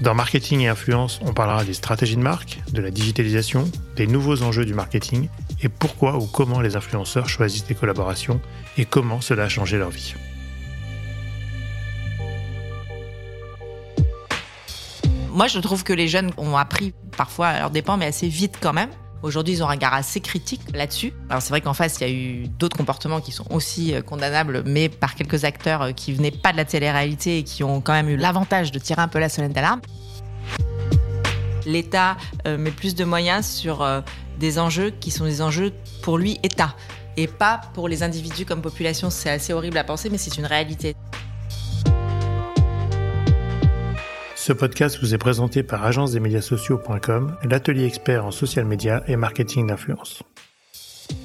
Dans Marketing et Influence, on parlera des stratégies de marque, de la digitalisation, des nouveaux enjeux du marketing et pourquoi ou comment les influenceurs choisissent des collaborations et comment cela a changé leur vie. Moi, je trouve que les jeunes ont appris parfois à leur dépens, mais assez vite quand même. Aujourd'hui, ils ont un regard assez critique là-dessus. Alors c'est vrai qu'en face, il y a eu d'autres comportements qui sont aussi euh, condamnables, mais par quelques acteurs euh, qui venaient pas de la télé-réalité et qui ont quand même eu l'avantage de tirer un peu la sonnette d'alarme. L'État euh, met plus de moyens sur des enjeux qui sont des enjeux pour lui État et pas pour les individus comme population. C'est assez horrible à penser, mais c'est une réalité. Ce podcast vous est présenté par agence des l'atelier expert en social media et marketing d'influence.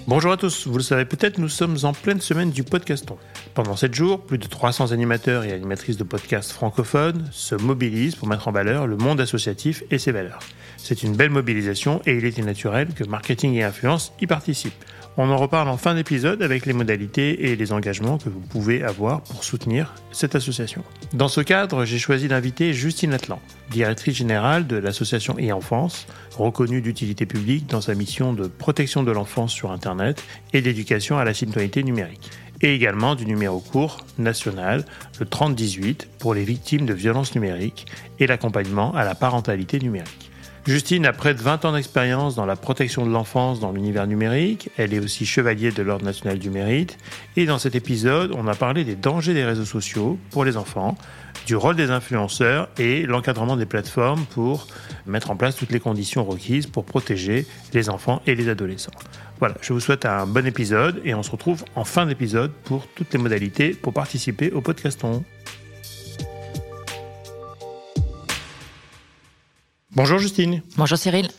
Bonjour à tous, vous le savez peut-être, nous sommes en pleine semaine du podcaston. Pendant 7 jours, plus de 300 animateurs et animatrices de podcasts francophones se mobilisent pour mettre en valeur le monde associatif et ses valeurs. C'est une belle mobilisation et il était naturel que marketing et influence y participent. On en reparle en fin d'épisode avec les modalités et les engagements que vous pouvez avoir pour soutenir cette association. Dans ce cadre, j'ai choisi d'inviter Justine Atlan, directrice générale de l'association e-enfance, reconnue d'utilité publique dans sa mission de protection de l'enfance sur Internet et d'éducation à la citoyenneté numérique et également du numéro court national, le 3018, pour les victimes de violences numériques et l'accompagnement à la parentalité numérique. Justine a près de 20 ans d'expérience dans la protection de l'enfance dans l'univers numérique. Elle est aussi chevalier de l'Ordre national du mérite. Et dans cet épisode, on a parlé des dangers des réseaux sociaux pour les enfants, du rôle des influenceurs et l'encadrement des plateformes pour mettre en place toutes les conditions requises pour protéger les enfants et les adolescents. Voilà, je vous souhaite un bon épisode et on se retrouve en fin d'épisode pour toutes les modalités pour participer au podcaston. Bonjour Justine. Bonjour Cyril.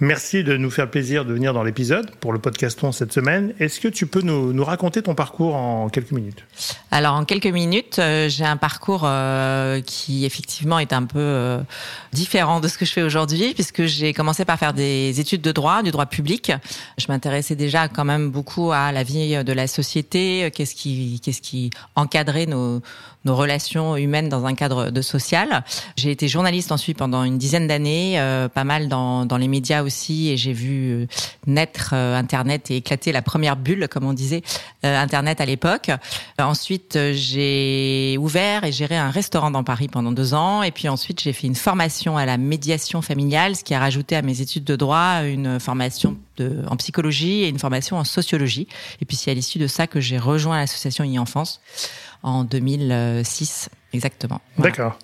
Merci de nous faire plaisir de venir dans l'épisode pour le podcaston cette semaine. Est-ce que tu peux nous, raconter ton parcours en quelques minutes? Alors en quelques minutes, euh, j'ai un parcours euh, qui effectivement est un peu euh, différent de ce que je fais aujourd'hui puisque j'ai commencé par faire des études de droit, du droit public. Je m'intéressais déjà quand même beaucoup à la vie de la société, qu'est-ce qui, qu'est-ce qui encadrait nos, nos relations humaines dans un cadre de social. J'ai été journaliste ensuite pendant une dizaine d'années, euh, pas mal dans, dans les médias aussi, et j'ai vu euh, naître euh, Internet et éclater la première bulle, comme on disait, Internet à l'époque. ensuite, j'ai ouvert et géré un restaurant dans Paris pendant deux ans, et puis ensuite j'ai fait une formation à la médiation familiale, ce qui a rajouté à mes études de droit une formation de, en psychologie et une formation en sociologie. Et puis c'est à l'issue de ça que j'ai rejoint l'association e-enfance en 2006 exactement. D'accord.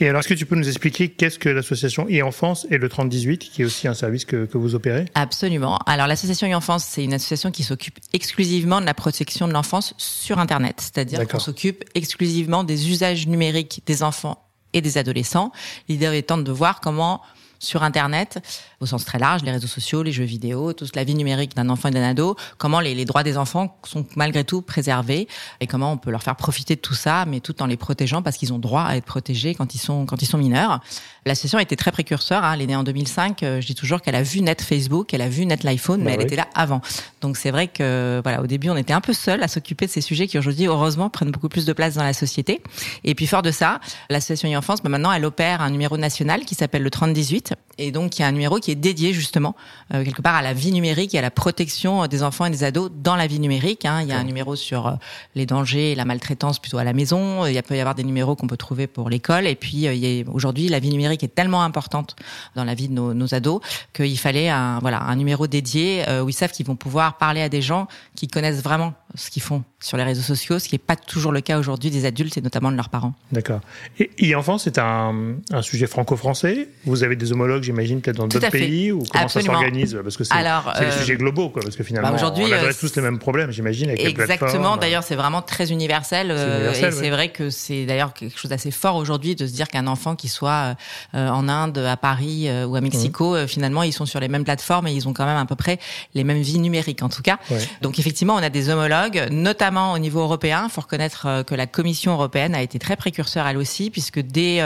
Et alors, est-ce que tu peux nous expliquer qu'est-ce que l'association e-enfance et le 3018, qui est aussi un service que, que vous opérez? Absolument. Alors, l'association e-enfance, c'est une association qui s'occupe exclusivement de la protection de l'enfance sur Internet. C'est-à-dire qu'on s'occupe exclusivement des usages numériques des enfants et des adolescents. L'idée étant de voir comment sur Internet, au sens très large, les réseaux sociaux, les jeux vidéo, toute la vie numérique d'un enfant et d'un ado, comment les, droits des enfants sont malgré tout préservés et comment on peut leur faire profiter de tout ça, mais tout en les protégeant parce qu'ils ont droit à être protégés quand ils sont quand ils sont mineurs. L'association a été très précurseur. Hein. Elle est née en 2005. Euh, je dis toujours qu'elle a vu naître Facebook, elle a vu naître l'iPhone, mais bah elle était là avant. Donc c'est vrai que voilà, au début, on était un peu seul à s'occuper de ces sujets qui aujourd'hui, heureusement, prennent beaucoup plus de place dans la société. Et puis fort de ça, l'association e-enfance, bah, maintenant, elle opère un numéro national qui s'appelle le 3018 heb. Et donc, il y a un numéro qui est dédié justement euh, quelque part à la vie numérique et à la protection des enfants et des ados dans la vie numérique. Hein. Il y a un numéro sur euh, les dangers et la maltraitance plutôt à la maison. Il peut y avoir des numéros qu'on peut trouver pour l'école. Et puis, euh, aujourd'hui, la vie numérique est tellement importante dans la vie de nos, nos ados qu'il fallait un, voilà, un numéro dédié où ils savent qu'ils vont pouvoir parler à des gens qui connaissent vraiment ce qu'ils font sur les réseaux sociaux, ce qui n'est pas toujours le cas aujourd'hui des adultes et notamment de leurs parents. D'accord. Et e-enfance, c'est un, un sujet franco-français? Vous avez des homologues j'imagine, peut-être dans d'autres pays ou comment ça s'organise Parce que c'est des sujets globaux, quoi. Parce que finalement, bah, on adresse tous les mêmes problèmes, j'imagine. Exactement. D'ailleurs, c'est vraiment très universel. et c'est vrai que c'est d'ailleurs quelque chose d'assez fort aujourd'hui de se dire qu'un enfant qui soit en Inde, à Paris ou à Mexico, mmh. finalement, ils sont sur les mêmes plateformes et ils ont quand même à peu près les mêmes vies numériques, en tout cas. Donc effectivement, on a des homologues, notamment au niveau européen. Il faut reconnaître que la Commission européenne a été très précurseur elle aussi, puisque dès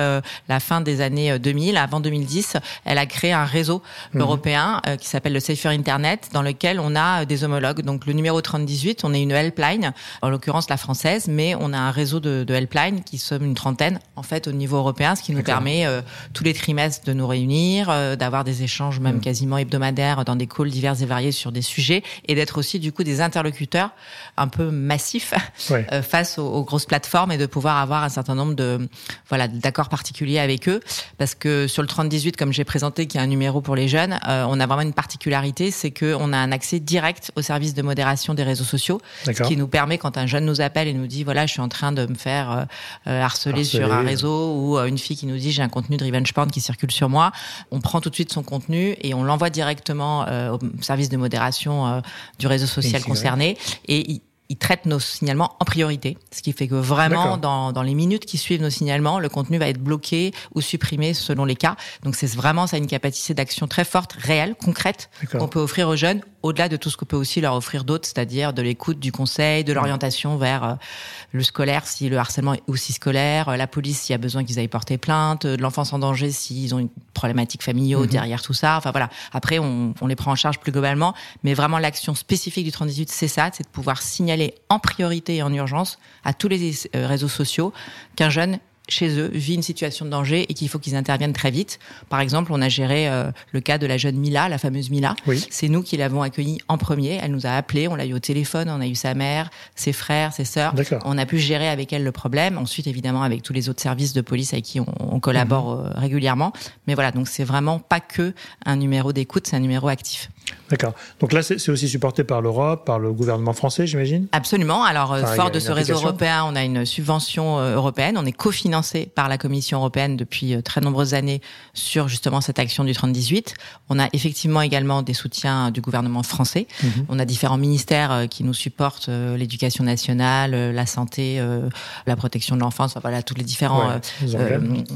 la fin des années 2000, avant 2010, elle a créé un réseau mmh. européen qui s'appelle le Safer Internet, dans lequel on a des homologues. Donc le numéro 3018, on est une helpline, en l'occurrence la française, mais on a un réseau de, de helpline qui sommes une trentaine en fait au niveau européen, ce qui nous permet euh, tous les trimestres de nous réunir, euh, d'avoir des échanges même mmh. quasiment hebdomadaires dans des calls divers et variés sur des sujets et d'être aussi du coup des interlocuteurs un peu massifs euh, face aux, grosses plateformes et de pouvoir avoir un certain nombre de voilà d'accords particuliers avec eux parce que sur le 3018 comme j'ai présenté qui est un numéro pour les jeunes, on a vraiment une particularité, c'est que on a un accès direct au service de modération des réseaux sociaux, ce qui nous permet quand un jeune nous appelle et nous dit voilà je suis en train de me faire harceler, sur un réseau ou une fille qui nous dit j'ai un contenu de revenge porn qui circule sur moi, on prend tout de suite son contenu et on l'envoie directement euh, au service de modération euh, du réseau social concerné. Et il traite nos signalements en priorité, ce qui fait que vraiment dans, dans les minutes qui suivent nos signalements, le contenu va être bloqué ou supprimé selon les cas. Donc c'est vraiment ça une capacité d'action très forte, réelle, concrète qu'on peut offrir aux jeunes au-delà de tout ce qu'on peut aussi leur offrir d'autres, c'est-à-dire de l'écoute, du conseil, de l'orientation vers euh, le scolaire si le harcèlement est aussi scolaire, euh, la police s'il y a besoin qu'ils aillent porter plainte, de l'enfance en danger s'ils ont une problématique familiale mhm. derrière tout ça. Enfin voilà. Après, on, on, les prend en charge plus globalement, mais vraiment l'action spécifique du 3018, c'est ça, c'est de pouvoir signaler en priorité et en urgence à tous les euh, réseaux sociaux qu'un jeune chez eux vit une situation de danger et qu'il faut qu'ils interviennent très vite. Par exemple, on a géré euh, le cas de la jeune Mila, la fameuse Mila. C'est nous qui l'avons accueillie en premier. Elle nous a appelé, on l'a eu au téléphone, on a eu sa mère, ses frères, ses sœurs. On a pu gérer avec elle le problème. Ensuite, évidemment, avec tous les autres services de police avec qui on, collabore mhm. euh, régulièrement. Mais voilà, donc c'est vraiment pas que un numéro d'écoute, c'est un numéro actif. D'accord. Donc là, c'est aussi supporté par l'Europe, par le gouvernement français, j'imagine? Absolument. Alors, euh, fort de ce réseau européen, on a une subvention euh, européenne. On est cofinancé par la Commission européenne depuis euh, très nombreuses années sur justement cette action du 3018. On a effectivement également des soutiens du gouvernement français. Mhm. On a différents ministères qui nous supportent, l'éducation nationale, la santé, la protection de l'enfance, enfin, voilà, tous les différents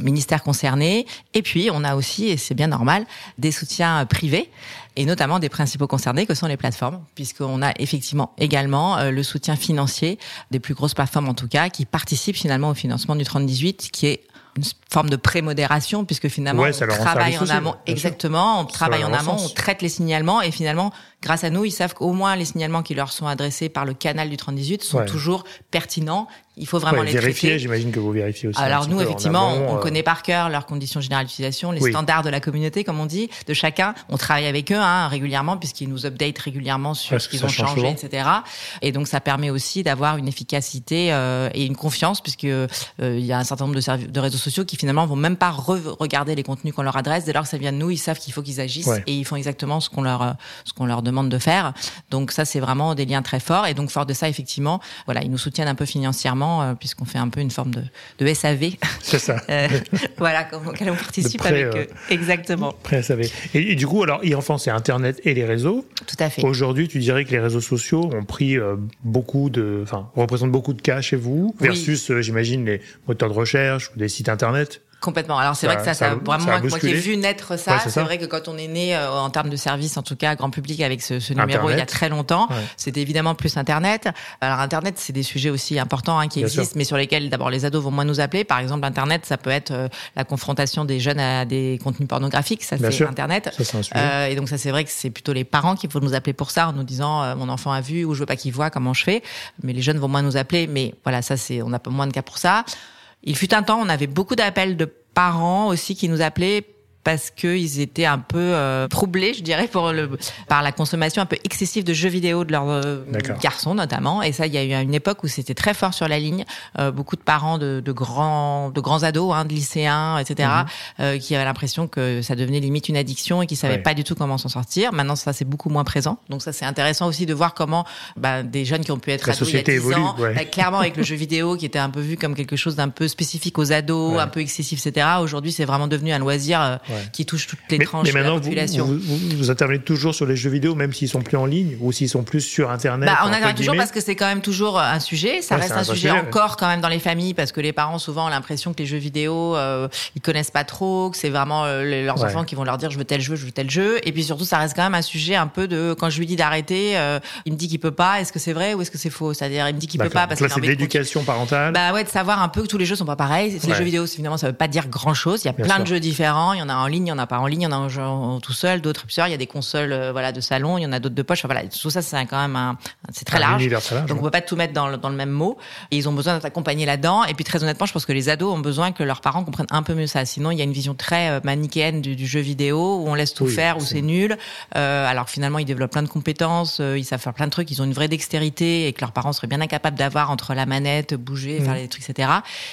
ministères concernés. Et puis, on a aussi, et c'est bien normal, des soutiens privés et notamment des principaux concernés que sont les plateformes, puisqu'on a effectivement également euh, le soutien financier des plus grosses plateformes en tout cas, qui participent finalement au financement du 3018, qui est une forme de pré-modération puisque finalement on travaille en amont exactement on travaille en amont on traite les signalements et finalement grâce à nous ils savent qu'au moins les signalements qui leur sont adressés par le canal du 3018 sont toujours pertinents il faut vraiment les vérifier. J'imagine que vous vérifiez aussi. Alors nous, effectivement, on, euh. connaît par cœur leurs conditions générales d'utilisation, les standards de la communauté, comme on dit, de chacun. On travaille avec eux hein, régulièrement puisqu'ils nous update régulièrement sur ce qu'ils ont changé, etc. Et donc ça permet aussi d'avoir une efficacité euh, et une confiance puisque euh, il y a un certain nombre de, de, réseaux sociaux qui finalement vont même pas regarder les contenus qu'on leur adresse. Dès lors que ça vient de nous, ils savent qu'il faut qu'ils agissent et ils font exactement ce qu'on leur ce qu'on leur demande de faire. Donc ça, c'est vraiment des liens très forts. Et donc fort de ça, effectivement, voilà, ils nous soutiennent un peu financièrement euh, puisqu'on fait un peu une forme de, de SAV. C'est ça. Euh, voilà, auquel on participe avec eux. Euh, Exactement. Prêt SAV. Et, du coup, alors, e-enfant, c'est Internet et les réseaux. Tout à fait. Aujourd'hui, tu dirais que les réseaux sociaux ont pris beaucoup de, enfin, représentent beaucoup de cas chez vous, versus, j'imagine, les moteurs de recherche ou des sites Internet. Complètement. Alors c'est vrai que ça, ça, a vraiment moi qui ai vu naître ça. c'est vrai que quand on est né euh, en termes de service, en tout cas grand public, avec ce, ce numéro il y a très longtemps, c'était évidemment plus Internet. Alors Internet, c'est des sujets aussi importants hein, qui existent, mais sur lesquels d'abord les ados vont moins nous appeler. Par exemple, Internet, ça peut être euh, la confrontation des jeunes à des contenus pornographiques. Ça c'est Internet. Ça, euh, et donc ça c'est vrai que c'est plutôt les parents qui vont nous appeler pour ça en nous disant euh, mon enfant a vu ou je veux pas qu'il voit comment je fais. Mais les jeunes vont moins nous appeler. Mais voilà, ça c'est on a pas moins de cas pour ça. Il fut un temps, on avait beaucoup d'appels de parents aussi qui nous appelaient parce qu'ils étaient un peu euh, troublés, je dirais, pour le, par la consommation un peu excessive de jeux vidéo de leurs euh, garçons notamment. Et ça, il y a eu une époque où c'était très fort sur la ligne. Euh, beaucoup de parents de, de, grands, de grands ados, hein, de lycéens, etc., mhm. euh, qui avaient l'impression que ça devenait limite une addiction et qui savaient pas du tout comment s'en sortir. Maintenant, ça c'est beaucoup moins présent. Donc ça, c'est intéressant aussi de voir comment bah, des jeunes qui ont pu être ados il y a 10 évolue, ans, bah, clairement avec le jeu vidéo qui était un peu vu comme quelque chose d'un peu spécifique aux ados, un peu excessif, etc. Aujourd'hui, c'est vraiment devenu un loisir qui touche toutes les tranches de la population. Vous, vous, vous, intervenez toujours sur les jeux vidéo, même s'ils sont plus en ligne ou s'ils sont plus sur Internet. Bah, on intervient toujours parce que c'est quand même toujours un sujet. Ça reste un, sujet, encore quand même dans les familles parce que les parents souvent ont l'impression que les jeux vidéo euh, ils connaissent pas trop, que c'est vraiment euh, leurs enfants qui vont leur dire je veux tel jeu, je veux tel jeu. Et puis surtout ça reste quand même un sujet un peu de quand je lui dis d'arrêter, euh, il me dit qu'il peut pas. Est-ce que c'est vrai ou est-ce que c'est faux? C'est-à-dire il me dit qu'il peut pas parce que c'est l'éducation parentale. Bah ouais, de savoir un peu que tous les jeux sont pas pareils. Les jeux vidéo, finalement, ça veut pas dire grand chose. Il y a plein de jeux différents. Il y en a en ligne, il y en a pas en ligne, il y en a jeu tout seul, d'autres plusieurs. Il y a des consoles, euh, voilà, de salon, il y en a d'autres de poche. Enfin, voilà, tout ça, c'est quand même un, c'est très large. Donc on peut pas tout mettre dans le, dans le même mot. Et ils ont besoin d'être accompagnés là-dedans. Et puis très honnêtement, je pense que les ados ont besoin que leurs parents comprennent un peu mieux ça. Sinon, il y a une vision très euh, manichéenne du, du jeu vidéo où on laisse tout faire, où c'est nul. Euh, alors finalement, ils développent plein de compétences, euh, ils savent faire plein de trucs, ils ont une vraie dextérité et que leurs parents seraient bien incapables d'avoir entre la manette, bouger, faire les trucs, etc.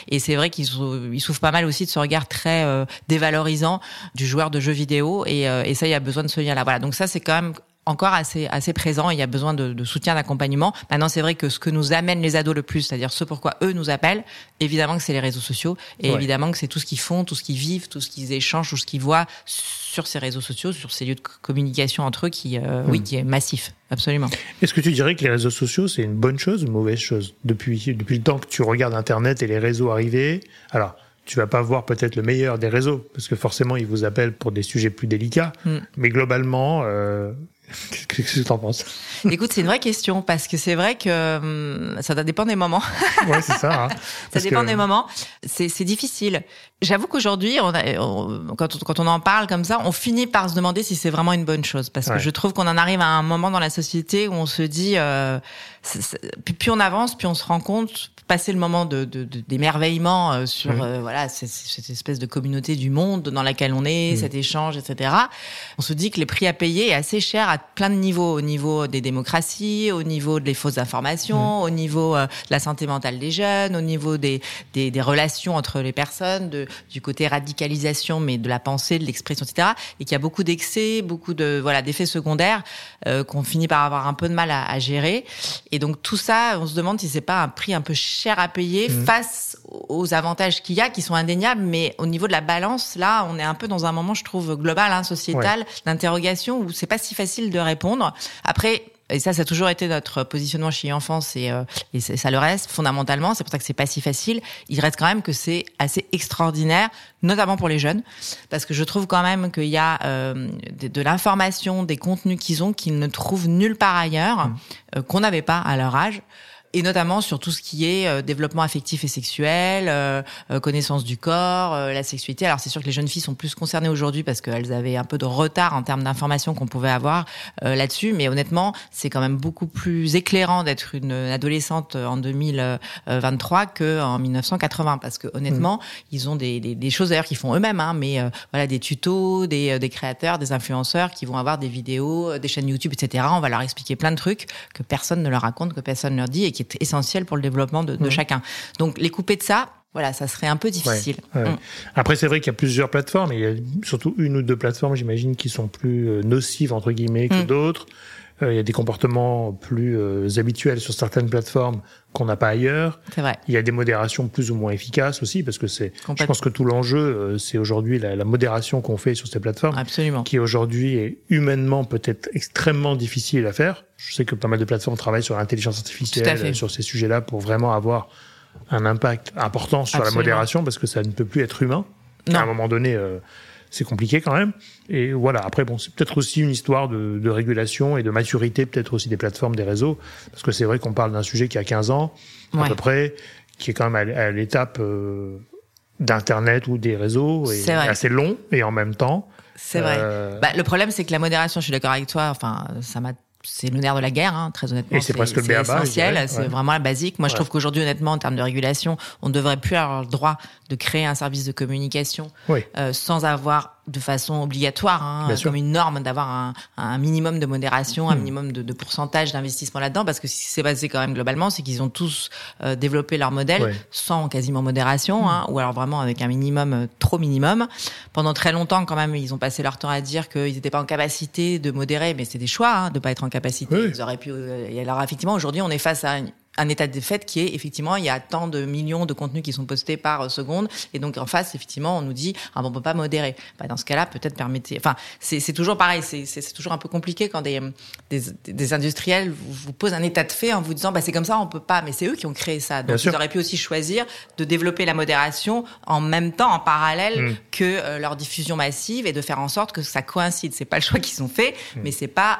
Et c'est vrai qu'ils ils souffrent pas mal aussi de ce regard très euh, dévalorisant du joueur de jeux vidéo. Et, euh, et ça, il y a besoin de ce lien-là. Voilà. Donc ça, c'est quand même encore assez assez présent. Il y a besoin de, de soutien, d'accompagnement. Maintenant, c'est vrai que ce que nous amène les ados le plus, c'est-à-dire ce pourquoi eux nous appellent, évidemment que c'est les réseaux sociaux et évidemment que c'est tout ce qu'ils font, tout ce qu'ils vivent, tout ce qu'ils échangent, tout ce qu'ils voient sur ces réseaux sociaux, sur ces lieux de communication entre eux, qui euh, oui, hmm. qui est massif, absolument. Est-ce que tu dirais que les réseaux sociaux c'est une bonne chose ou une mauvaise chose depuis depuis le temps que tu regardes Internet et les réseaux arriver Alors tu vas pas voir peut-être le meilleur des réseaux, parce que forcément, ils vous appellent pour des sujets plus délicats. Hmm. Mais globalement, euh, Qu'est-ce que tu en penses? Écoute, c'est une vraie question parce que c'est vrai que hum, ça dépend des moments. ouais, c'est ça. Hein, ça dépend des moments. C'est difficile. J'avoue qu'aujourd'hui, on quand, on, quand on en parle comme ça, on finit par se demander si c'est vraiment une bonne chose parce que je trouve qu'on en arrive à un moment dans la société où on se dit, euh, plus on avance, plus on se rend compte passer le moment de, d'émerveillement euh, sur mmh. euh, voilà cette, cette, espèce de communauté du monde dans laquelle on est, mmh. cet échange, etc. On se dit que les prix à payer est assez cher à plein de niveaux, au niveau des démocraties, au niveau des fausses informations, mmh. au niveau euh, de la santé mentale des jeunes, au niveau des, des, des, relations entre les personnes, de, du côté radicalisation, mais de la pensée, de l'expression, etc. Et qu'il y a beaucoup d'excès, beaucoup de voilà d'effets secondaires qu'on finit par avoir un peu de mal à, à gérer. Et donc tout ça, on se demande si c'est pas un prix un peu cher cher à payer mmh. face aux avantages qu'il y a, qui sont indéniables, mais au niveau de la balance, là, on est un peu dans un moment, je trouve, global, hein, sociétal, d'interrogation où c'est pas si facile de répondre. Après, et ça, ça a toujours été notre positionnement chez Enfance et, euh, et ça le reste fondamentalement. C'est pour ça que c'est pas si facile. Il reste quand même que c'est assez extraordinaire, notamment pour les jeunes, parce que je trouve quand même qu'il y a euh, de, de l'information, des contenus qu'ils ont qu'ils ne trouvent nulle part ailleurs, mmh. euh, qu'on n'avait pas à leur âge et notamment sur tout ce qui est euh, développement affectif et sexuel, euh, euh, connaissance du corps, la sexualité. Alors c'est sûr que les jeunes filles sont plus concernées aujourd'hui parce qu'elles avaient un peu de retard en termes d'informations qu'on pouvait avoir là-dessus, mais honnêtement, c'est quand même beaucoup plus éclairant d'être une adolescente en 2023 que en 1980 parce que honnêtement, mmh. ils ont des, des, des choses d'ailleurs qu'ils font eux-mêmes, hein, mais voilà des tutos, des, des créateurs, des influenceurs qui vont avoir des vidéos, des chaînes YouTube, etc. On va leur expliquer plein de trucs que personne ne leur raconte, que personne ne leur dit et qui est essentiel pour le développement de, de mmh. chacun. Donc les couper de ça, voilà, ça serait un peu difficile. Ouais, ouais. Mmh. Après, c'est vrai qu'il y a plusieurs plateformes, et il y a surtout une ou deux plateformes, j'imagine, qui sont plus euh, nocives, entre guillemets, que mmh. d'autres. Euh, il y a des comportements plus euh, habituels sur certaines plateformes qu'on n'a pas ailleurs. C'est vrai. Il y a des modérations plus ou moins efficaces aussi, parce que c'est, je pense que tout l'enjeu, euh, c'est aujourd'hui la, la, modération qu'on fait sur ces plateformes. Absolument. Qui aujourd'hui est humainement peut-être extrêmement difficile à faire. Je sais que pas mal de plateformes travaillent sur l'intelligence artificielle, sur ces sujets-là, pour vraiment avoir un impact important sur Absolument. la modération, parce que ça ne peut plus être humain. Non. À un moment donné, euh, c'est compliqué quand même. Et voilà, après, bon, c'est peut-être aussi une histoire de, de, régulation et de maturité, peut-être aussi des plateformes, des réseaux, parce que c'est vrai qu'on parle d'un sujet qui a 15 ans, à peu près, qui est quand même à, à l'étape euh, d'Internet ou des réseaux, et assez long, et en même temps. C'est vrai. Euh... Bah, le problème, c'est que la modération, je suis d'accord avec toi, enfin, ça m'a c'est le nerf de la guerre, hein, très honnêtement. c'est presque le essentiel, c'est ouais. vraiment la basique. Moi, ouais. je trouve qu'aujourd'hui, honnêtement, en termes de régulation, on ne devrait plus avoir le droit de créer un service de communication oui. euh, sans avoir de façon obligatoire, hein, comme une norme, d'avoir un, un, minimum de modération, un hmm. minimum de, de pourcentage d'investissement là-dedans, parce que ce qui s'est passé quand même globalement, c'est qu'ils ont tous euh, développé leur modèle ouais. sans quasiment modération, mmh. hein, ou alors vraiment avec un minimum euh, trop minimum. Pendant très longtemps, quand même, ils ont passé leur temps à dire qu'ils n'étaient pas en capacité de modérer, mais c'est des choix hein, de pas être en capacité. Oui. Ils auraient pu. Euh, et alors effectivement, aujourd'hui, on est face à une, un état de fait qui est effectivement il y a tant de millions de contenus qui sont postés par euh, seconde. Et donc en face effectivement on nous dit ah bon on peut pas modérer bah, dans ce cas-là peut-être permettez enfin c'est toujours pareil c'est toujours un peu compliqué quand des, des, des industriels vous, vous, posent un état de fait en vous disant bah c'est comme ça on peut pas mais c'est eux qui ont créé ça. Donc ils auraient pu aussi choisir de développer la modération en même temps en parallèle mm. que euh, leur diffusion massive et de faire en sorte que ça coïncide. C'est pas le choix qu'ils ont fait mm. mais c'est pas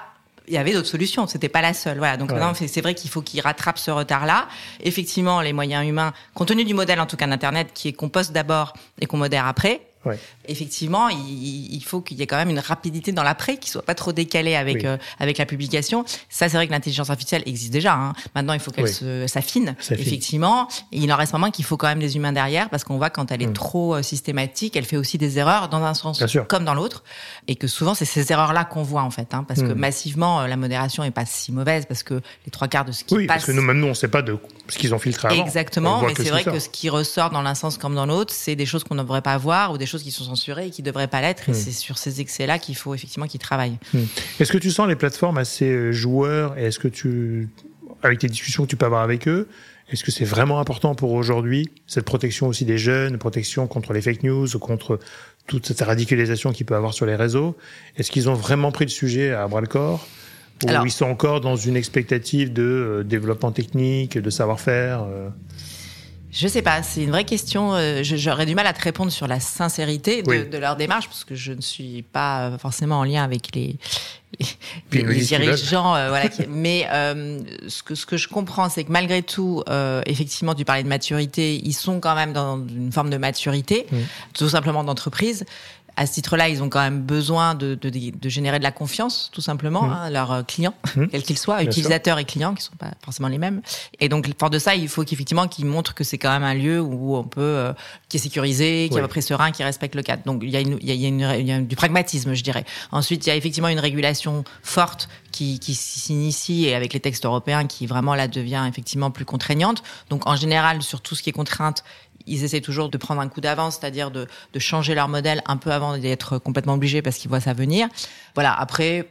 il y avait d'autres solutions, c'était pas la seule. Voilà, donc c'est vrai qu'il faut qu'ils rattrapent ce retard-là. Effectivement, les moyens humains, compte tenu du modèle en tout cas d'internet qui est qu'on poste d'abord et qu'on modère après, Ouais. Effectivement, il, il faut qu'il y ait quand même une rapidité dans l'après, qui soit pas trop décalé avec euh, avec la publication. Ça, c'est vrai que l'intelligence artificielle existe déjà. Hein. Maintenant, il faut qu'elle s'affine. Effectivement, et il en reste moins qu'il faut quand même des humains derrière, parce qu'on voit quand elle est mm. trop euh, systématique, elle fait aussi des erreurs dans un sens comme dans l'autre, et que souvent c'est ces erreurs-là qu'on voit en fait, hein, parce que mm. massivement euh, la modération est pas si mauvaise, parce que les trois quarts de ce qui oui, passe. parce que nous maintenant on sait pas de ce qu'ils ont filtré avant. Exactement, mais c'est vrai que ce qui ressort dans l'un sens comme dans l'autre, c'est des choses qu'on ne devrait pas voir ou des choses qui sont et qui devraient pas l'être. Et hmm. c'est sur ces excès-là qu'il faut effectivement qu'ils travaillent. Hmm. Est-ce que tu sens les plateformes assez euh, joueurs et est-ce que tu, avec tes discussions que tu peux avoir avec eux, est-ce que c'est vraiment important pour aujourd'hui cette protection aussi des jeunes, protection contre les fake news, contre toute cette radicalisation qu'il peut avoir sur les réseaux Est-ce qu'ils ont vraiment pris le sujet à bras le corps ou ils sont encore dans une expectative de euh, développement technique, de savoir-faire euh? Je sais pas, c'est une vraie question. Euh, j'aurais du mal à te répondre sur la sincérité de, leur démarche parce que je ne suis pas forcément en lien avec les, les, dirigeants. Euh, voilà, mais euh, ce que ce que je comprends, c'est que malgré tout, effectivement, tu parlais de maturité, ils sont quand même dans une forme de maturité, tout simplement d'entreprise à ce titre-là, ils ont quand même besoin de, de, de, générer de la confiance, tout simplement, mmh. hein, leurs clients, mmh. quels qu'ils soient, utilisateurs et clients, qui sont pas forcément les mêmes. Et donc, fort de ça, il faut qu'effectivement qu'ils montrent que c'est quand même un lieu où on peut, euh, qui est sécurisé, qui est à peu près serein, qui respecte le cadre. Donc, il y a, une, il y a, une, il y a du pragmatisme, je dirais. Ensuite, il y a effectivement une régulation forte qui, qui s'initie et avec les textes européens qui vraiment là devient effectivement plus contraignante. Donc, en général, sur tout ce qui est contrainte, ils essaient toujours de prendre un coup d'avance, c'est-à-dire de, de changer leur modèle un peu avant d'être complètement obligés parce qu'ils voient ça venir. Voilà. Après,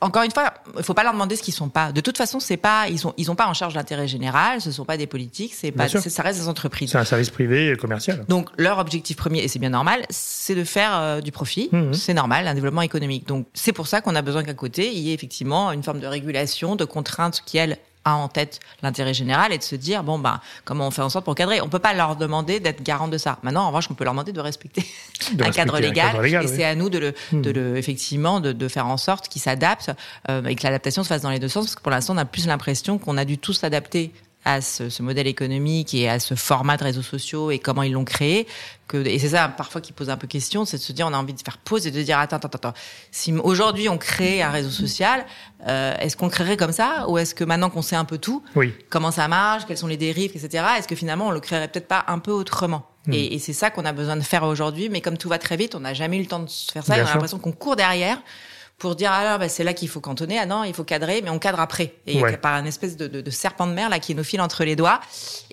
encore une fois, il faut pas leur demander ce qu'ils sont pas. De toute façon, c'est pas ils sont ils ont pas en charge l'intérêt général. Ce sont pas des politiques. C'est pas ça reste des entreprises. C'est un service privé et commercial. Donc leur objectif premier et c'est bien normal, c'est de faire euh, du profit. Mmh. C'est normal, un développement économique. Donc c'est pour ça qu'on a besoin qu'à côté il y ait effectivement une forme de régulation, de contraintes qui elles en tête l'intérêt général et de se dire bon bah comment on fait en sorte pour cadrer. On peut pas leur demander d'être garant de ça. Maintenant en revanche on peut leur demander de respecter, un, cadre légal, et c'est à nous de le, hmm. de le effectivement de, de faire en sorte qu'ils s'adaptent euh, et que l'adaptation se fasse dans les deux sens parce que pour l'instant on a plus l'impression qu'on a dû tous s'adapter à ce, ce, modèle économique et à ce format de réseaux sociaux et comment ils l'ont créé. Que, et c'est ça parfois qui pose un peu question, c'est de se dire on a envie de faire pause et de dire attends attends attends. Si aujourd'hui on crée un réseau social, euh, est-ce qu'on créerait comme ça ou est-ce que maintenant qu'on sait un peu tout, oui. comment ça marche, quelles sont les dérives, etc. Est-ce que finalement on le créerait peut-être pas un peu autrement? Hmm. Et, et c'est ça qu'on a besoin de faire aujourd'hui. Mais comme tout va très vite, on n'a jamais eu le temps de faire ça. on a l'impression qu'on court derrière pour dire alors bah, c'est là qu'il faut cantonner. Ah non il faut cadrer mais on cadre après. Et par un espèce de, de, de, serpent de mer là qui nous file entre les doigts.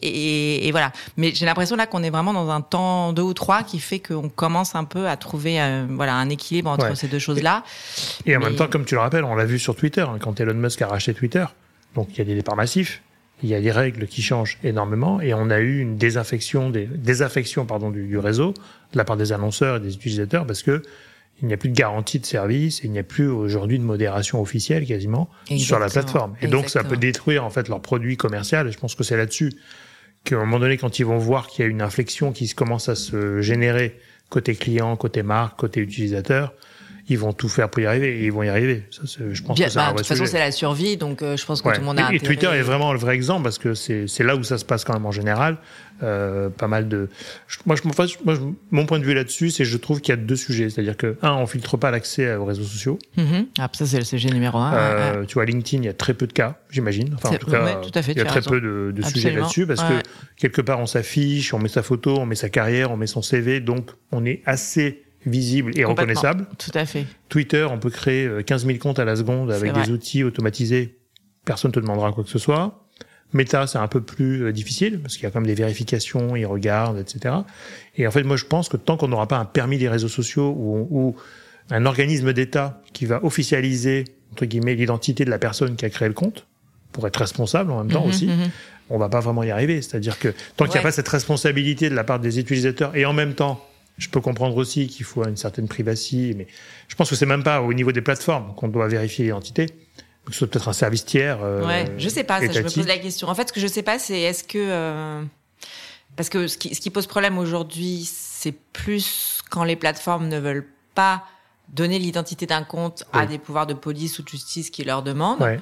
Et, et voilà. Mais j'ai l'impression là qu'on est vraiment dans un temps deux ou trois qui fait qu'on commence un peu à trouver euh, voilà un équilibre entre ces deux choses là et, en même temps comme tu le rappelles on l'a vu sur Twitter hein, quand Elon Musk a racheté Twitter. Donc il y a des départs massifs il y a des règles qui changent énormément et on a eu une des désaffection pardon du, du réseau de la part des annonceurs et des utilisateurs parce que il n'y a plus de garantie de service, et il n'y a plus aujourd'hui de modération officielle quasiment sur la plateforme. Et donc ça peut détruire en fait leur produit commercial. Et je pense que c'est là-dessus qu'à un moment donné, quand ils vont voir qu'il y a une inflexion qui commence à se générer côté client, côté marque, côté utilisateur, ils vont tout faire pour y arriver et ils vont y arriver. Ça, je pense que bah, de toute façon, c'est la survie, donc euh, je pense que tout le monde a. Et, et Twitter est vraiment le vrai exemple parce que c'est là où ça se passe quand même en général. Euh, pas mal de. Moi, je, moi, mon point de vue là-dessus, c'est je trouve qu'il y a deux sujets. C'est-à-dire que, un, on filtre pas l'accès aux réseaux sociaux. Mm-hmm. Ah, ça, c'est le sujet numéro un. Euh, Tu vois, LinkedIn, il y a très peu de cas, j'imagine. Enfin, en tout cas, tout à fait, il y a très peu de, de sujets là-dessus parce que quelque part, on s'affiche, on met sa photo, on met sa carrière, on met son CV, donc on est assez visible et reconnaissable. Tout à fait. Twitter, on peut créer 15 euh, 000 comptes à la seconde avec des outils automatisés. Personne ne te demandera quoi que ce soit. Meta, c'est un peu plus euh, difficile parce qu'il y a quand même des vérifications, ils regardent, etc. Et en fait, moi, je pense que tant qu'on n'aura pas un permis des réseaux sociaux ou, ou un organisme d'État qui va officialiser entre guillemets l'identité de la personne qui a créé le compte pour être responsable en même temps mhm, aussi, mhm. on va pas vraiment y arriver. C'est-à-dire que tant qu'il n'y a pas cette responsabilité de la part des utilisateurs et en même temps, je peux comprendre aussi qu'il faut une certaine privacité, mais je pense que c'est même pas au niveau des plateformes qu'on doit vérifier l'identité. Que ce soit peut-être un service tiers. Euh, ouais, je sais pas, ça, je me pose la question. En fait, ce que je sais pas, c'est est-ce que euh, parce que ce qui, ce qui pose problème aujourd'hui, c'est plus quand les plateformes ne veulent pas donner l'identité d'un compte à des pouvoirs de police ou de justice qui leur demandent. Ouais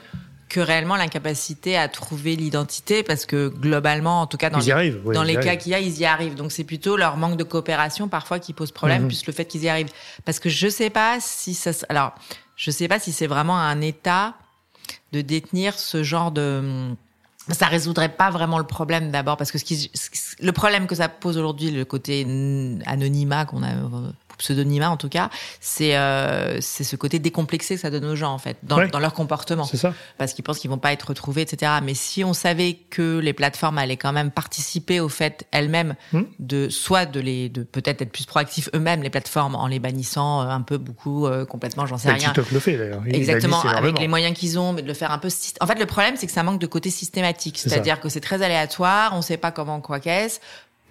que réellement l'incapacité à trouver l'identité parce que globalement en tout cas dans les, dans les cas qu'il y a ils y arrivent. Donc c'est plutôt leur manque de coopération parfois qui pose problème mhm. plus le fait qu'ils y arrivent. Parce que je sais pas si ça alors je sais pas si c'est vraiment un état de détenir ce genre de ça résoudrait pas vraiment le problème d'abord parce que ce qui, le problème que ça pose aujourd'hui le côté anonymat qu'on a pseudonymat en tout cas, c'est euh, c'est ce côté décomplexé que ça donne aux gens en fait dans, dans leur comportement. C'est ça. Parce qu'ils pensent qu'ils vont pas être retrouvés, etc. Mais si on savait que les plateformes allaient quand même participer au fait elles-mêmes hmm. de soit de les de peut-être être plus proactifs eux-mêmes les plateformes en les bannissant euh, un peu beaucoup euh, complètement, j'en sais rien. TikTok le fait d'ailleurs. Exactement avec les moyens qu'ils ont, mais de le faire un peu. En fait, le problème c'est que ça manque de côté systématique, c'est-à-dire que c'est très aléatoire, on sait pas comment quoi qu'est-ce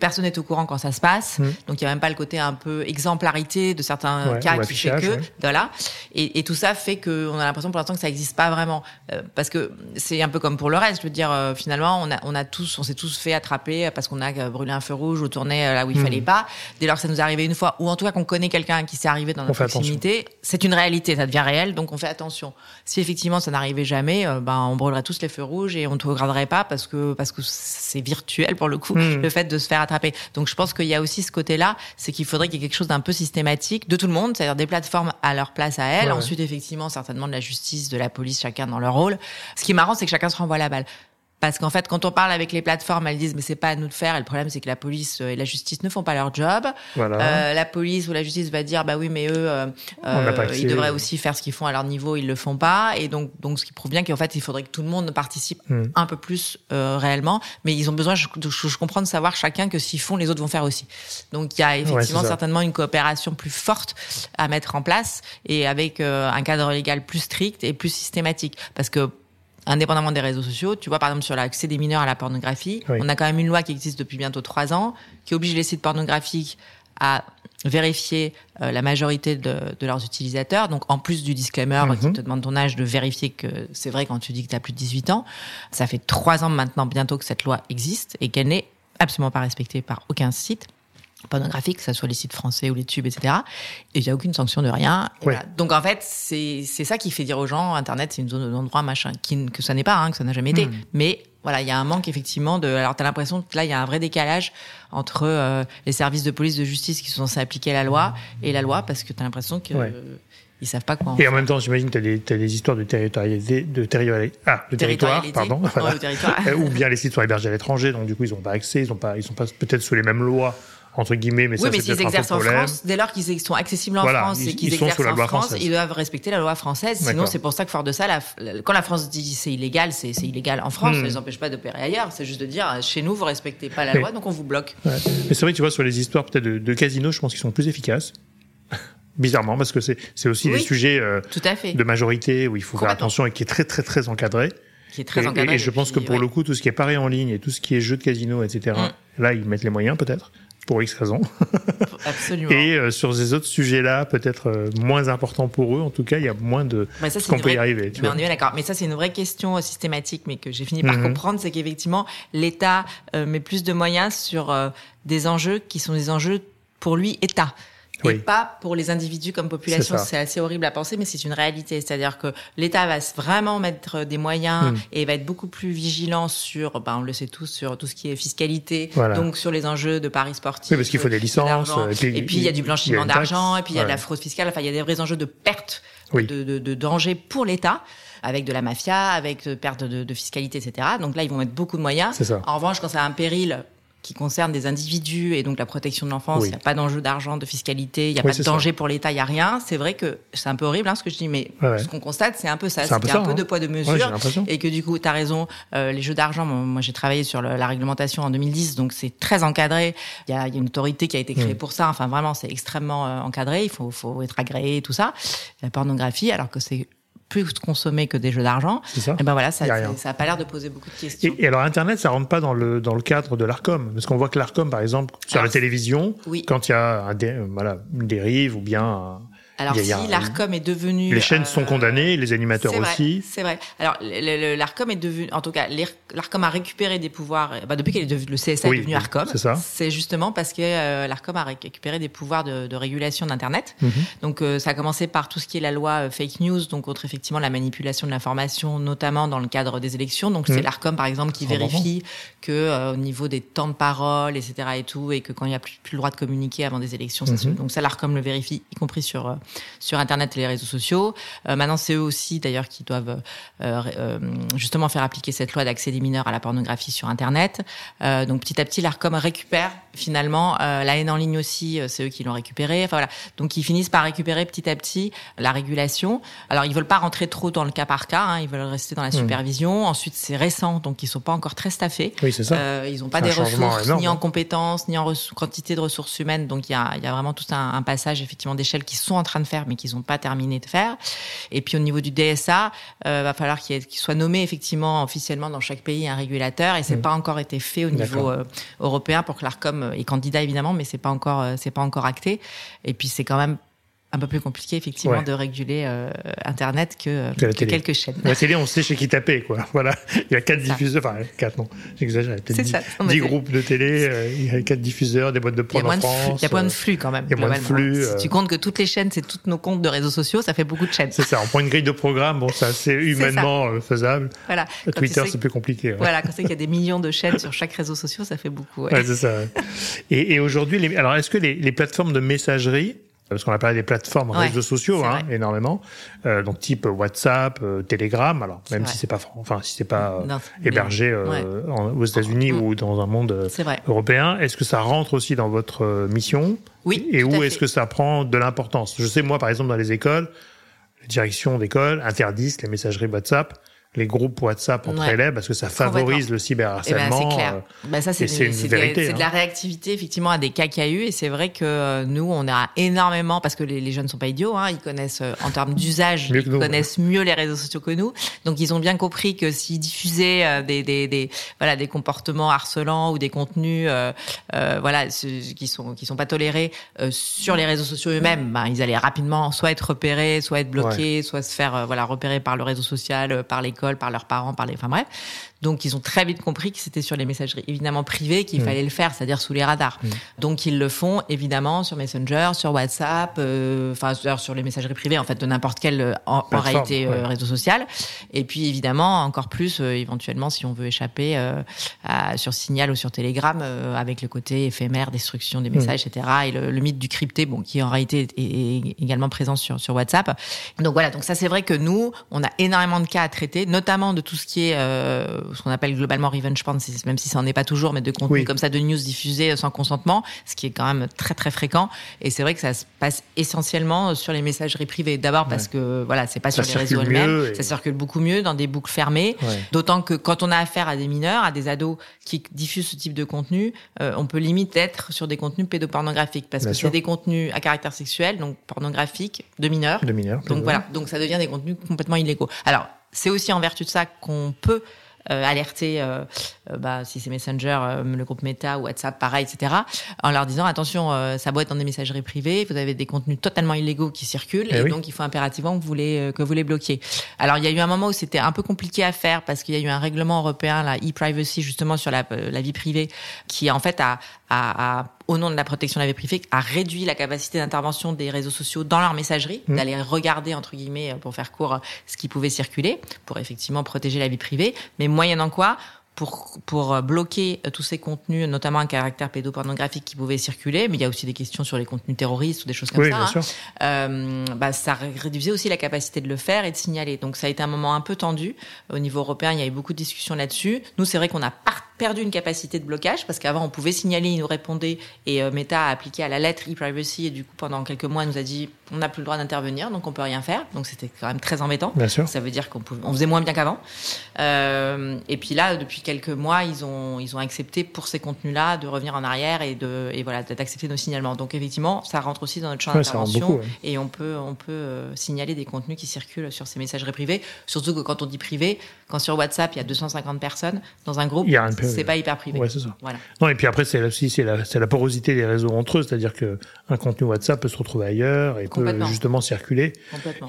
personne n'est au courant quand ça se passe. Mmh. Donc il y a même pas le côté un peu exemplarité de certains cas qui fait que voilà. Et, et, tout ça fait que on a l'impression pour l'instant que ça n'existe pas vraiment euh, parce que c'est un peu comme pour le reste. Je veux dire euh, finalement on a on a tous on s'est tous fait attraper parce qu'on a brûlé un feu rouge ou tourné euh, là où il mmh. fallait pas. Dès lors que ça nous est arrivé une fois ou en tout cas qu'on connaît quelqu'un qui s'est arrivé dans notre proximité, c'est une réalité, ça devient réel donc on fait attention. Si effectivement ça n'arrivait jamais, ben on brûlerait tous les feux rouges et on ne regarderait pas parce que parce que c'est virtuel pour le coup mmh. le fait de se faire attraper donc je pense qu'il y a aussi ce côté-là, c'est qu'il faudrait qu'il y ait quelque chose d'un peu systématique de tout le monde, c'est-à-dire des plateformes à leur place à elles, ensuite effectivement certainement de la justice, de la police, chacun dans leur rôle. Ce qui est marrant, c'est que chacun se renvoie la balle. Parce qu'en fait, quand on parle avec les plateformes, elles disent mais c'est pas à nous de faire. Et le problème, c'est que la police et la justice ne font pas leur job. Voilà. Euh, la police ou la justice va dire bah oui, mais eux, euh, euh ils devraient aussi faire ce qu'ils font à leur niveau, ils le font pas. Et donc, donc ce qui prouve bien qu'en fait, il faudrait que tout le monde participe hmm. un peu plus euh, réellement. Mais ils ont besoin, je, je, comprends de savoir chacun que s'ils font, les autres vont faire aussi. Donc, il y a effectivement certainement une coopération plus forte à mettre en place et avec euh, un cadre légal plus strict et plus systématique. Parce que indépendamment des réseaux sociaux. Tu vois, par exemple, sur l'accès des mineurs à la pornographie, on a quand même une loi qui existe depuis bientôt trois ans, qui oblige les sites pornographiques à vérifier euh, la majorité de, leurs utilisateurs. Donc, en plus du disclaimer qui mhm. te demande ton âge, de vérifier que c'est vrai quand tu dis que tu as plus de 18 ans. Ça fait trois ans maintenant bientôt que cette loi existe et qu'elle n'est absolument pas respectée par aucun site pornographique, que ce soit les sites français ou les tubes, etc. Et il n'y a aucune sanction de rien. Donc en fait, c'est ça qui fait dire aux gens, Internet, c'est une zone d'endroit, machin, qui, que ça n'est pas, hein, que ça n'a jamais été. Hmm. Mais voilà, il y a un manque effectivement de. Alors t'as l'impression que là, il y a un vrai décalage entre euh, les services de police, de justice qui sont censés appliquer la loi et la loi, parce que t'as l'impression que. ils savent pas quoi. Et en même temps, j'imagine que tu as, des histoires de territorialité, de, ah, de territoire, pardon, ou bien les sites sont hébergés à l'étranger, donc du coup ils n'ont pas accès, ils sont pas, ils sont pas peut-être sous les mêmes lois entre guillemets, mais oui, mais s'ils exercent en France, dès lors qu'ils sont accessibles en France et qu'ils exercent en France, française. ils doivent respecter la loi française. Sinon, c'est pour ça que fort de ça, la, quand la France dit c'est illégal, c'est illégal en France. Hmm. Ça ne les empêche pas d'opérer ailleurs. C'est juste de dire chez nous, vous respectez pas la loi, donc on vous bloque. Ouais. Mais c'est vrai, tu vois, sur les histoires peut-être de, de casinos, je pense qu'ils sont plus efficaces. Bizarrement, parce que c'est aussi des sujets euh, Tout à fait. de majorité où il faut faire attention et qui est très très très encadré. Qui est très et, encadré. Et, je pense que pour le coup, tout ce qui est pareil en ligne et tout ce qui est jeu de casino, etc. Hmm. Là, ils mettent les moyens peut-être pour X raisons. Absolument. Et euh, sur ces autres sujets-là, peut-être euh, moins importants pour eux, en tout cas, il y a moins de bah qu'on peut y arriver. Tu mais on est d'accord. Mais ça, c'est une vraie question euh, systématique, mais que j'ai fini par mhm. comprendre, c'est qu'effectivement, l'État met plus de moyens sur des enjeux qui sont des enjeux pour lui État et pas pour les individus comme population. C'est assez horrible à penser, mais c'est une réalité. C'est-à-dire que l'État va vraiment mettre des moyens hmm. et va être beaucoup plus vigilant sur, ben, on le sait tous, sur tout ce qui est fiscalité, donc sur les enjeux de paris sportifs. Oui, parce qu'il faut des licences. Et puis, il y a du blanchiment d'argent, et puis il y a de la fraude fiscale. Enfin, il y a des vrais enjeux de perte, de, de, de danger pour l'État avec de la mafia, avec de perte de, de, fiscalité, etc. Donc là, ils vont mettre beaucoup de moyens. Ça. En revanche, quand ça a un péril qui concerne des individus et donc la protection de l'enfance, il n'y a pas d'enjeu d'argent, de fiscalité, il n'y a pas de danger pour l'État, il n'y a rien. C'est vrai que c'est un peu horrible hein, ce que je dis, mais ce qu'on constate, c'est un peu ça. C'est un, peu, un peu de hein. poids de mesure. et que du coup, tu as raison, euh, les jeux d'argent, moi j'ai travaillé sur la réglementation en 2010, donc c'est très encadré. Il y a, y a, une autorité qui a été créée mm. pour ça. Enfin vraiment, c'est extrêmement euh, encadré. Il faut, faut être agréé, tout ça. La pornographie, alors que c'est plus consommé que des jeux d'argent. Ça. Et ben voilà, ça, ça a pas l'air de poser beaucoup de questions. Et, alors Internet, ça rentre pas dans le dans le cadre de l'Arcom, parce qu'on voit que l'Arcom, par exemple, sur la télévision, quand il y a un voilà, une dérive ou bien alors si l'Arcom est devenu... Les chaînes sont euh, condamnées, les animateurs aussi. C'est vrai. Alors l'Arcom est devenu... En tout cas, l'Arcom a récupéré des pouvoirs... Bah, depuis qu'elle est devenu... Le CSA est devenu Arcom. C'est ça. C'est justement parce que euh, l'Arcom a récupéré des pouvoirs de, de régulation d'Internet. Mhm. Donc euh, ça a commencé par tout ce qui est la loi fake news, donc contre effectivement la manipulation de l'information, notamment dans le cadre des élections. Donc c'est mhm. l'Arcom par exemple qui vérifie que au niveau des temps de parole, etc. et tout, et que quand il n'y a plus, le droit de communiquer avant des élections, ça mhm. donc ça l'Arcom le vérifie, y compris sur sur Internet et les réseaux sociaux. Euh, maintenant, c'est eux aussi, d'ailleurs, qui doivent euh, euh, justement faire appliquer cette loi d'accès des mineurs à la pornographie sur Internet. donc, petit à petit, l'Arcom récupère finalement la haine en ligne aussi. c'est eux qui l'ont récupéré. Enfin voilà. Donc, ils finissent par récupérer petit à petit la régulation. Alors, ils veulent pas rentrer trop dans le cas par cas. Hein, ils veulent rester dans la mmh. supervision. Ensuite, c'est récent, donc ils sont pas encore très staffés. Oui, c'est ça. ils n'ont pas des ressources ni en hein. compétences ni en quantité de ressources humaines. Donc, il y a, y a vraiment tout un, un passage effectivement d'échelle qu'ils sont en train de faire, mais qu'ils n'ont pas terminé de faire. Et puis au niveau du DSA, euh, va falloir qu'il soit nommé effectivement officiellement dans chaque pays un régulateur, et c'est mmh. pas encore été fait au niveau euh, européen pour que l'Arcom est candidat évidemment, mais c'est pas encore euh, c'est pas encore acté. Et puis c'est quand même un peu plus compliqué effectivement de réguler euh, Internet que, que, quelques chaînes. La télé, on sait chez qui taper, quoi. Voilà, il y a quatre diffuseurs, enfin quatre non, j'exagère, peut-être dix, dix groupes de télé, euh, il y a quatre diffuseurs, des boîtes de prod en France. Il y a moins de flux quand même. Il y a moins de flux. Si tu comptes que toutes les chaînes, c'est tous nos comptes de réseaux sociaux, ça fait beaucoup de chaînes. C'est ça. On prend une grille de programme, bon, c'est assez humainement euh, faisable. Voilà. Twitter, c'est plus compliqué. Voilà, quand c'est qu'il y a des millions de chaînes sur chaque réseau social, ça fait beaucoup. Ouais, c'est ça. Et, et aujourd'hui, alors est-ce que les, les plateformes de messagerie parce qu'on a parlé des plateformes réseaux sociaux hein, énormément, euh, donc type WhatsApp, euh, Telegram. Alors même si c'est pas, enfin si c'est pas euh, hébergé euh, aux États-Unis mm. ou dans un monde euh, européen, est-ce que ça rentre aussi dans votre mission? Oui. Et où est-ce que ça prend de l'importance? Je sais moi par exemple dans les écoles, les directions d'école interdisent les messageries WhatsApp les groupes WhatsApp entre élèves parce que ça favorise le cyberharcèlement. Eh ben, c'est clair. Bah, ça, c'est C'est de la hein. réactivité effectivement à des cas qu'il y a eu et c'est vrai que euh, nous on a énormément parce que les, les jeunes sont pas idiots, hein, ils connaissent euh, en termes d'usage, ils connaissent mieux les réseaux sociaux que nous. Donc ils ont bien compris que s'ils diffusaient des, des, des, voilà des comportements harcelants ou des contenus euh, voilà qui sont qui sont pas tolérés sur les réseaux sociaux eux-mêmes, ben, ils allaient rapidement soit être repérés, soit être bloqués, soit se faire voilà repérer par le réseau social, par par leurs parents, par les, enfin bref. Donc ils ont très vite compris que c'était sur les messageries évidemment privées qu'il mm. fallait le faire, c'est-à-dire sous les radars. Mm. Donc ils le font évidemment sur Messenger, sur WhatsApp, euh, enfin sur les messageries privées en fait de n'importe quel euh, en, réalité euh, réseau social. Et puis évidemment encore plus éventuellement si on veut échapper à, sur Signal ou sur Telegram avec le côté éphémère, destruction des messages, mm. etc. Et le, mythe du crypté, bon qui en réalité est, également présent sur sur WhatsApp. Donc voilà, donc ça c'est vrai que nous on a énormément de cas à traiter, notamment de tout ce qui est ce qu'on appelle globalement revenge porn, même si ça n'en est pas toujours, mais de contenu comme ça, de news diffusées sans consentement, ce qui est quand même très très fréquent. Et c'est vrai que ça se passe essentiellement sur les messageries privées. D'abord parce que voilà, c'est pas sur les réseaux eux-mêmes, ça circule beaucoup mieux dans des boucles fermées. D'autant que quand on a affaire à des mineurs, à des ados qui diffusent ce type de contenu, euh, on peut limite être sur des contenus pédopornographiques parce que c'est des contenus à caractère sexuel, donc pornographiques, de mineurs. De mineurs. Donc voilà, donc ça devient des contenus complètement illégaux. Alors c'est aussi en vertu de ça qu'on peut euh, alerter euh, euh, bah, si c'est Messenger, le groupe Meta ou WhatsApp, pareil, etc. En leur disant attention, ça doit être dans des messageries privées, vous avez des contenus totalement illégaux qui circulent eh et, donc il faut impérativement que vous les que vous les bloquiez. Alors il y a eu un moment où c'était un peu compliqué à faire parce qu'il y a eu un règlement européen, la e-privacy justement sur la, la vie privée, qui en fait a, a, a au nom de la protection de la vie privée, a réduit la capacité d'intervention des réseaux sociaux dans leur messagerie, mmh. d'aller regarder, entre guillemets, pour faire court, ce qui pouvait circuler, pour effectivement protéger la vie privée. Mais moyennant quoi, pour, pour bloquer tous ces contenus, notamment un caractère pédopornographique qui pouvait circuler, mais il y a aussi des questions sur les contenus terroristes ou des choses comme ça. Hein. Euh, bah, ça réduisait aussi la capacité de le faire et de signaler. Donc ça a été un moment un peu tendu. Au niveau européen, il y a eu beaucoup de discussions là-dessus. Nous, c'est vrai qu'on a parti perdu une capacité de blocage parce qu'avant on pouvait signaler, il nous répondait et Meta a appliqué à la lettre e-privacy et du coup pendant quelques mois il nous a dit on n'a plus le droit d'intervenir donc on peut rien faire donc c'était quand même très embêtant. Bien sûr. Ça veut dire qu'on on faisait moins bien qu'avant. et puis là depuis quelques mois ils ont ils ont accepté pour ces contenus là de revenir en arrière et de et voilà d'accepter nos signalements. Donc effectivement ça rentre aussi dans notre champ d'intervention et on peut on peut signaler des contenus qui circulent sur ces messageries privées surtout que quand on dit privé quand sur WhatsApp il y a 250 personnes dans un groupe c'est pas hyper privé. Ouais, c'est ça. Voilà. Non, et puis après, c'est aussi c'est la, la, porosité des réseaux entre eux, c'est-à-dire que un contenu WhatsApp peut se retrouver ailleurs et peut justement circuler.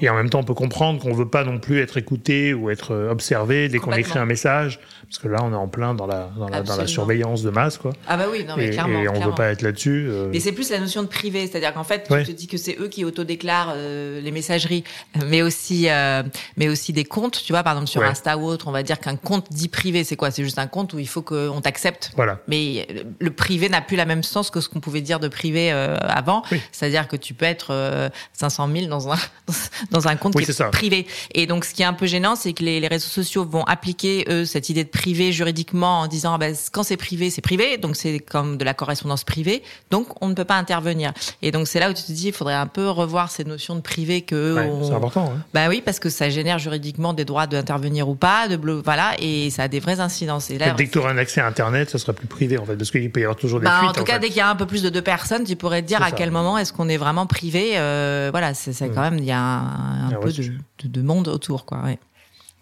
Et en même temps, on peut comprendre qu'on veut pas non plus être écouté ou être euh, observé dès qu'on écrit un message, parce que là, on est en plein dans la dans la, dans la surveillance de masse, quoi. Ah bah oui, non mais et, clairement. Et on clairement. veut pas être là-dessus. Euh... Mais c'est plus la notion de privé, c'est-à-dire qu'en fait, tu te dis que c'est eux qui autodéclarent euh, les messageries, mais aussi euh, mais aussi des comptes, tu vois, par exemple sur ouais. Insta ou autre, on va dire qu'un compte dit privé, c'est quoi? C'est juste un compte où il faut qu'on t'accepte. Voilà. Mais le privé n'a plus la même sens que ce qu'on pouvait dire de privé euh, avant. Oui. C'est-à-dire que tu peux être euh, 500 000 dans un dans un compte oui, qui est, est privé. Et donc, ce qui est un peu gênant, c'est que les, les, réseaux sociaux vont appliquer eux cette idée de privé juridiquement en disant ah ben, quand c'est privé, c'est privé, donc c'est comme de la correspondance privée, donc on ne peut pas intervenir. Et donc c'est là où tu te dis il faudrait un peu revoir ces notions de privé que ouais, on... c'est important. Hein. Bah oui, parce que ça génère juridiquement des droits d'intervenir ou pas, de blo... voilà, et ça a des vraies incidences. Et là, dès que tu auras un accès à Internet, ça sera plus privé en fait, parce qu'il peut y avoir toujours des bah, fuites. En tout en cas, fait. dès qu'il y a un peu plus de deux personnes, tu pourrais te dire à quel moment est-ce qu'on est vraiment privé. Euh, voilà, c'est mmh. quand même il y a un, un ah, peu de, de, de, monde autour, quoi. Ouais.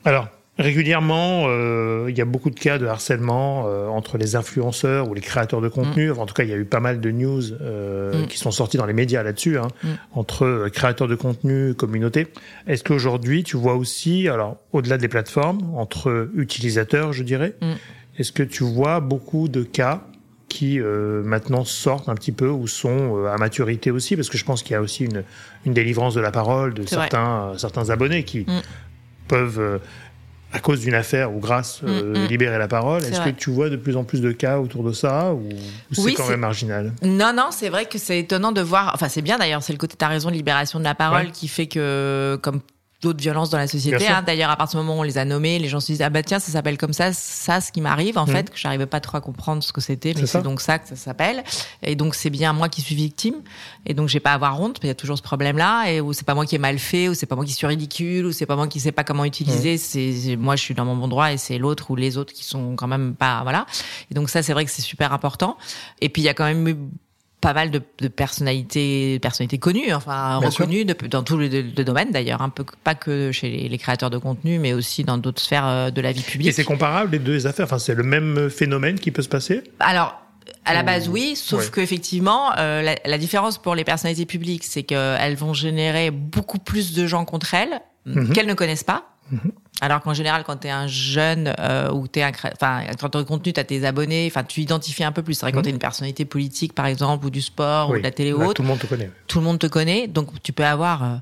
Alors. Régulièrement, euh, il y a beaucoup de cas de harcèlement euh, entre les influenceurs ou les créateurs de contenu. Mmh. En tout cas, il y a eu pas mal de news euh, mmh. qui sont sorties dans les médias là-dessus, hein, mmh. entre créateurs de contenu, communauté. Est-ce qu'aujourd'hui, tu vois aussi, alors au-delà des plateformes, entre utilisateurs, je dirais, est-ce que tu vois beaucoup de cas qui euh, maintenant sortent un petit peu ou sont euh, à maturité aussi? Parce que je pense qu'il y a aussi une, une délivrance de la parole de certains, euh, certains abonnés qui mmh. peuvent à cause d'une affaire ou grâce euh, mmh, libérer la parole. Est-ce que tu vois de plus en plus de cas autour de ça ou, ou c'est oui, quand même marginal? Non, non, c'est vrai que c'est étonnant de voir. Enfin, c'est bien d'ailleurs, c'est le côté, t'as raison, libération de la parole ouais. qui fait que, comme d'autres violences dans la société. Hein. D'ailleurs, à partir du moment où on les a nommées, les gens se disent ah bah tiens ça s'appelle comme ça, ça ce qui m'arrive en mmh. fait que j'arrivais pas trop à comprendre ce que c'était, mais c'est donc ça que ça s'appelle. Et donc c'est bien moi qui suis victime. Et donc j'ai pas à avoir honte, mais il y a toujours ce problème là, et où c'est pas moi qui ai mal fait, ou c'est pas moi qui suis ridicule, ou c'est pas moi qui sais pas comment utiliser. Mmh. C'est moi je suis dans mon bon droit et c'est l'autre ou les autres qui sont quand même pas voilà. Et donc ça c'est vrai que c'est super important. Et puis il y a quand même eu pas mal de, de personnalités, personnalités connues, enfin Bien reconnues de, dans tous les, domaines d'ailleurs, un peu pas que chez les, les, créateurs de contenu, mais aussi dans d'autres sphères de la vie publique. Et c'est comparable les deux affaires, enfin c'est le même phénomène qui peut se passer? Alors. À la base, oui, sauf ouais. qu'effectivement, euh, la, la, différence pour les personnalités publiques, c'est qu'elles vont générer beaucoup plus de gens contre elles mm -hmm. qu'elles ne connaissent pas. Mm -hmm. Alors qu'en général, quand tu es un jeune euh, ou tu es un enfin quand tu contenu, tu as tes abonnés, enfin tu identifies un peu plus. C'est vrai mmh. quand tu es une personnalité politique par exemple ou du sport oui. ou de la télé ou Là, autre. Tout le monde te connaît. Tout le monde te connaît, donc tu peux avoir euh,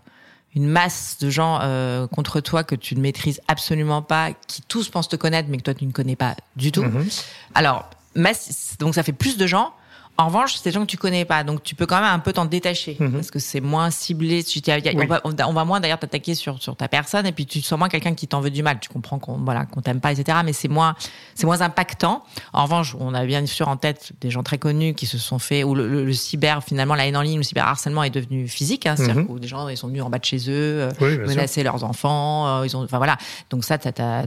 une masse de gens euh, contre toi que tu ne maîtrises absolument pas, qui tous pensent te connaître mais que toi tu ne connais pas du tout. Mmh. Alors masse, donc ça fait plus de gens. En revanche, c'est des gens que tu connais pas, donc tu peux quand même un peu t'en détacher Mhm. parce que c'est moins ciblé. Tu oui. on, va, on, va, moins d'ailleurs t'attaquer sur sur ta personne et puis tu sens moins quelqu'un qui t'en veut du mal. Tu comprends qu'on voilà qu'on t'aime pas, etc. Mais c'est moins c'est moins impactant. En revanche, on a bien sûr en tête des gens très connus qui se sont fait ou le, le, le cyber finalement la haine en ligne, le cyberharcèlement est devenu physique. Hein, C'est-à-dire Mhm. que des gens ils sont venus en bas de chez eux, Oui, menacer leurs enfants. Euh, ils ont enfin voilà. Donc ça, t'as as,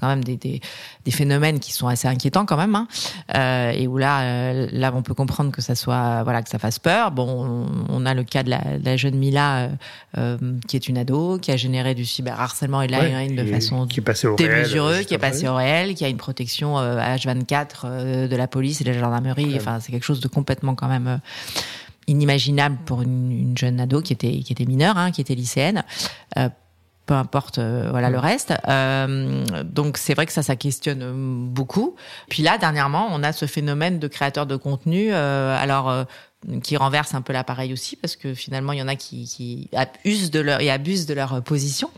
quand même des, des, des phénomènes qui sont assez inquiétants quand même. Hein. Euh, et où là euh, là on peut comprendre que ça soit voilà que ça fasse peur. Bon, on, a le cas de la, de la jeune Mila euh, qui est une ado, qui a généré du cyberharcèlement et de la ouais, de façon qui réel, qui est passé au réel, qui a une protection euh, H24 euh, de la police et de la gendarmerie. Ouais. Enfin, c'est quelque chose de complètement quand même inimaginable pour une, une, jeune ado qui était qui était mineure, hein, qui était lycéenne. Euh, peu importe euh, voilà le reste. Euh, donc c'est vrai que ça ça questionne beaucoup. Puis là dernièrement on a ce phénomène de créateurs de contenu euh, alors qui renverse un peu l'appareil aussi parce que finalement il y en a qui, qui abusent de leur et abusent de leur position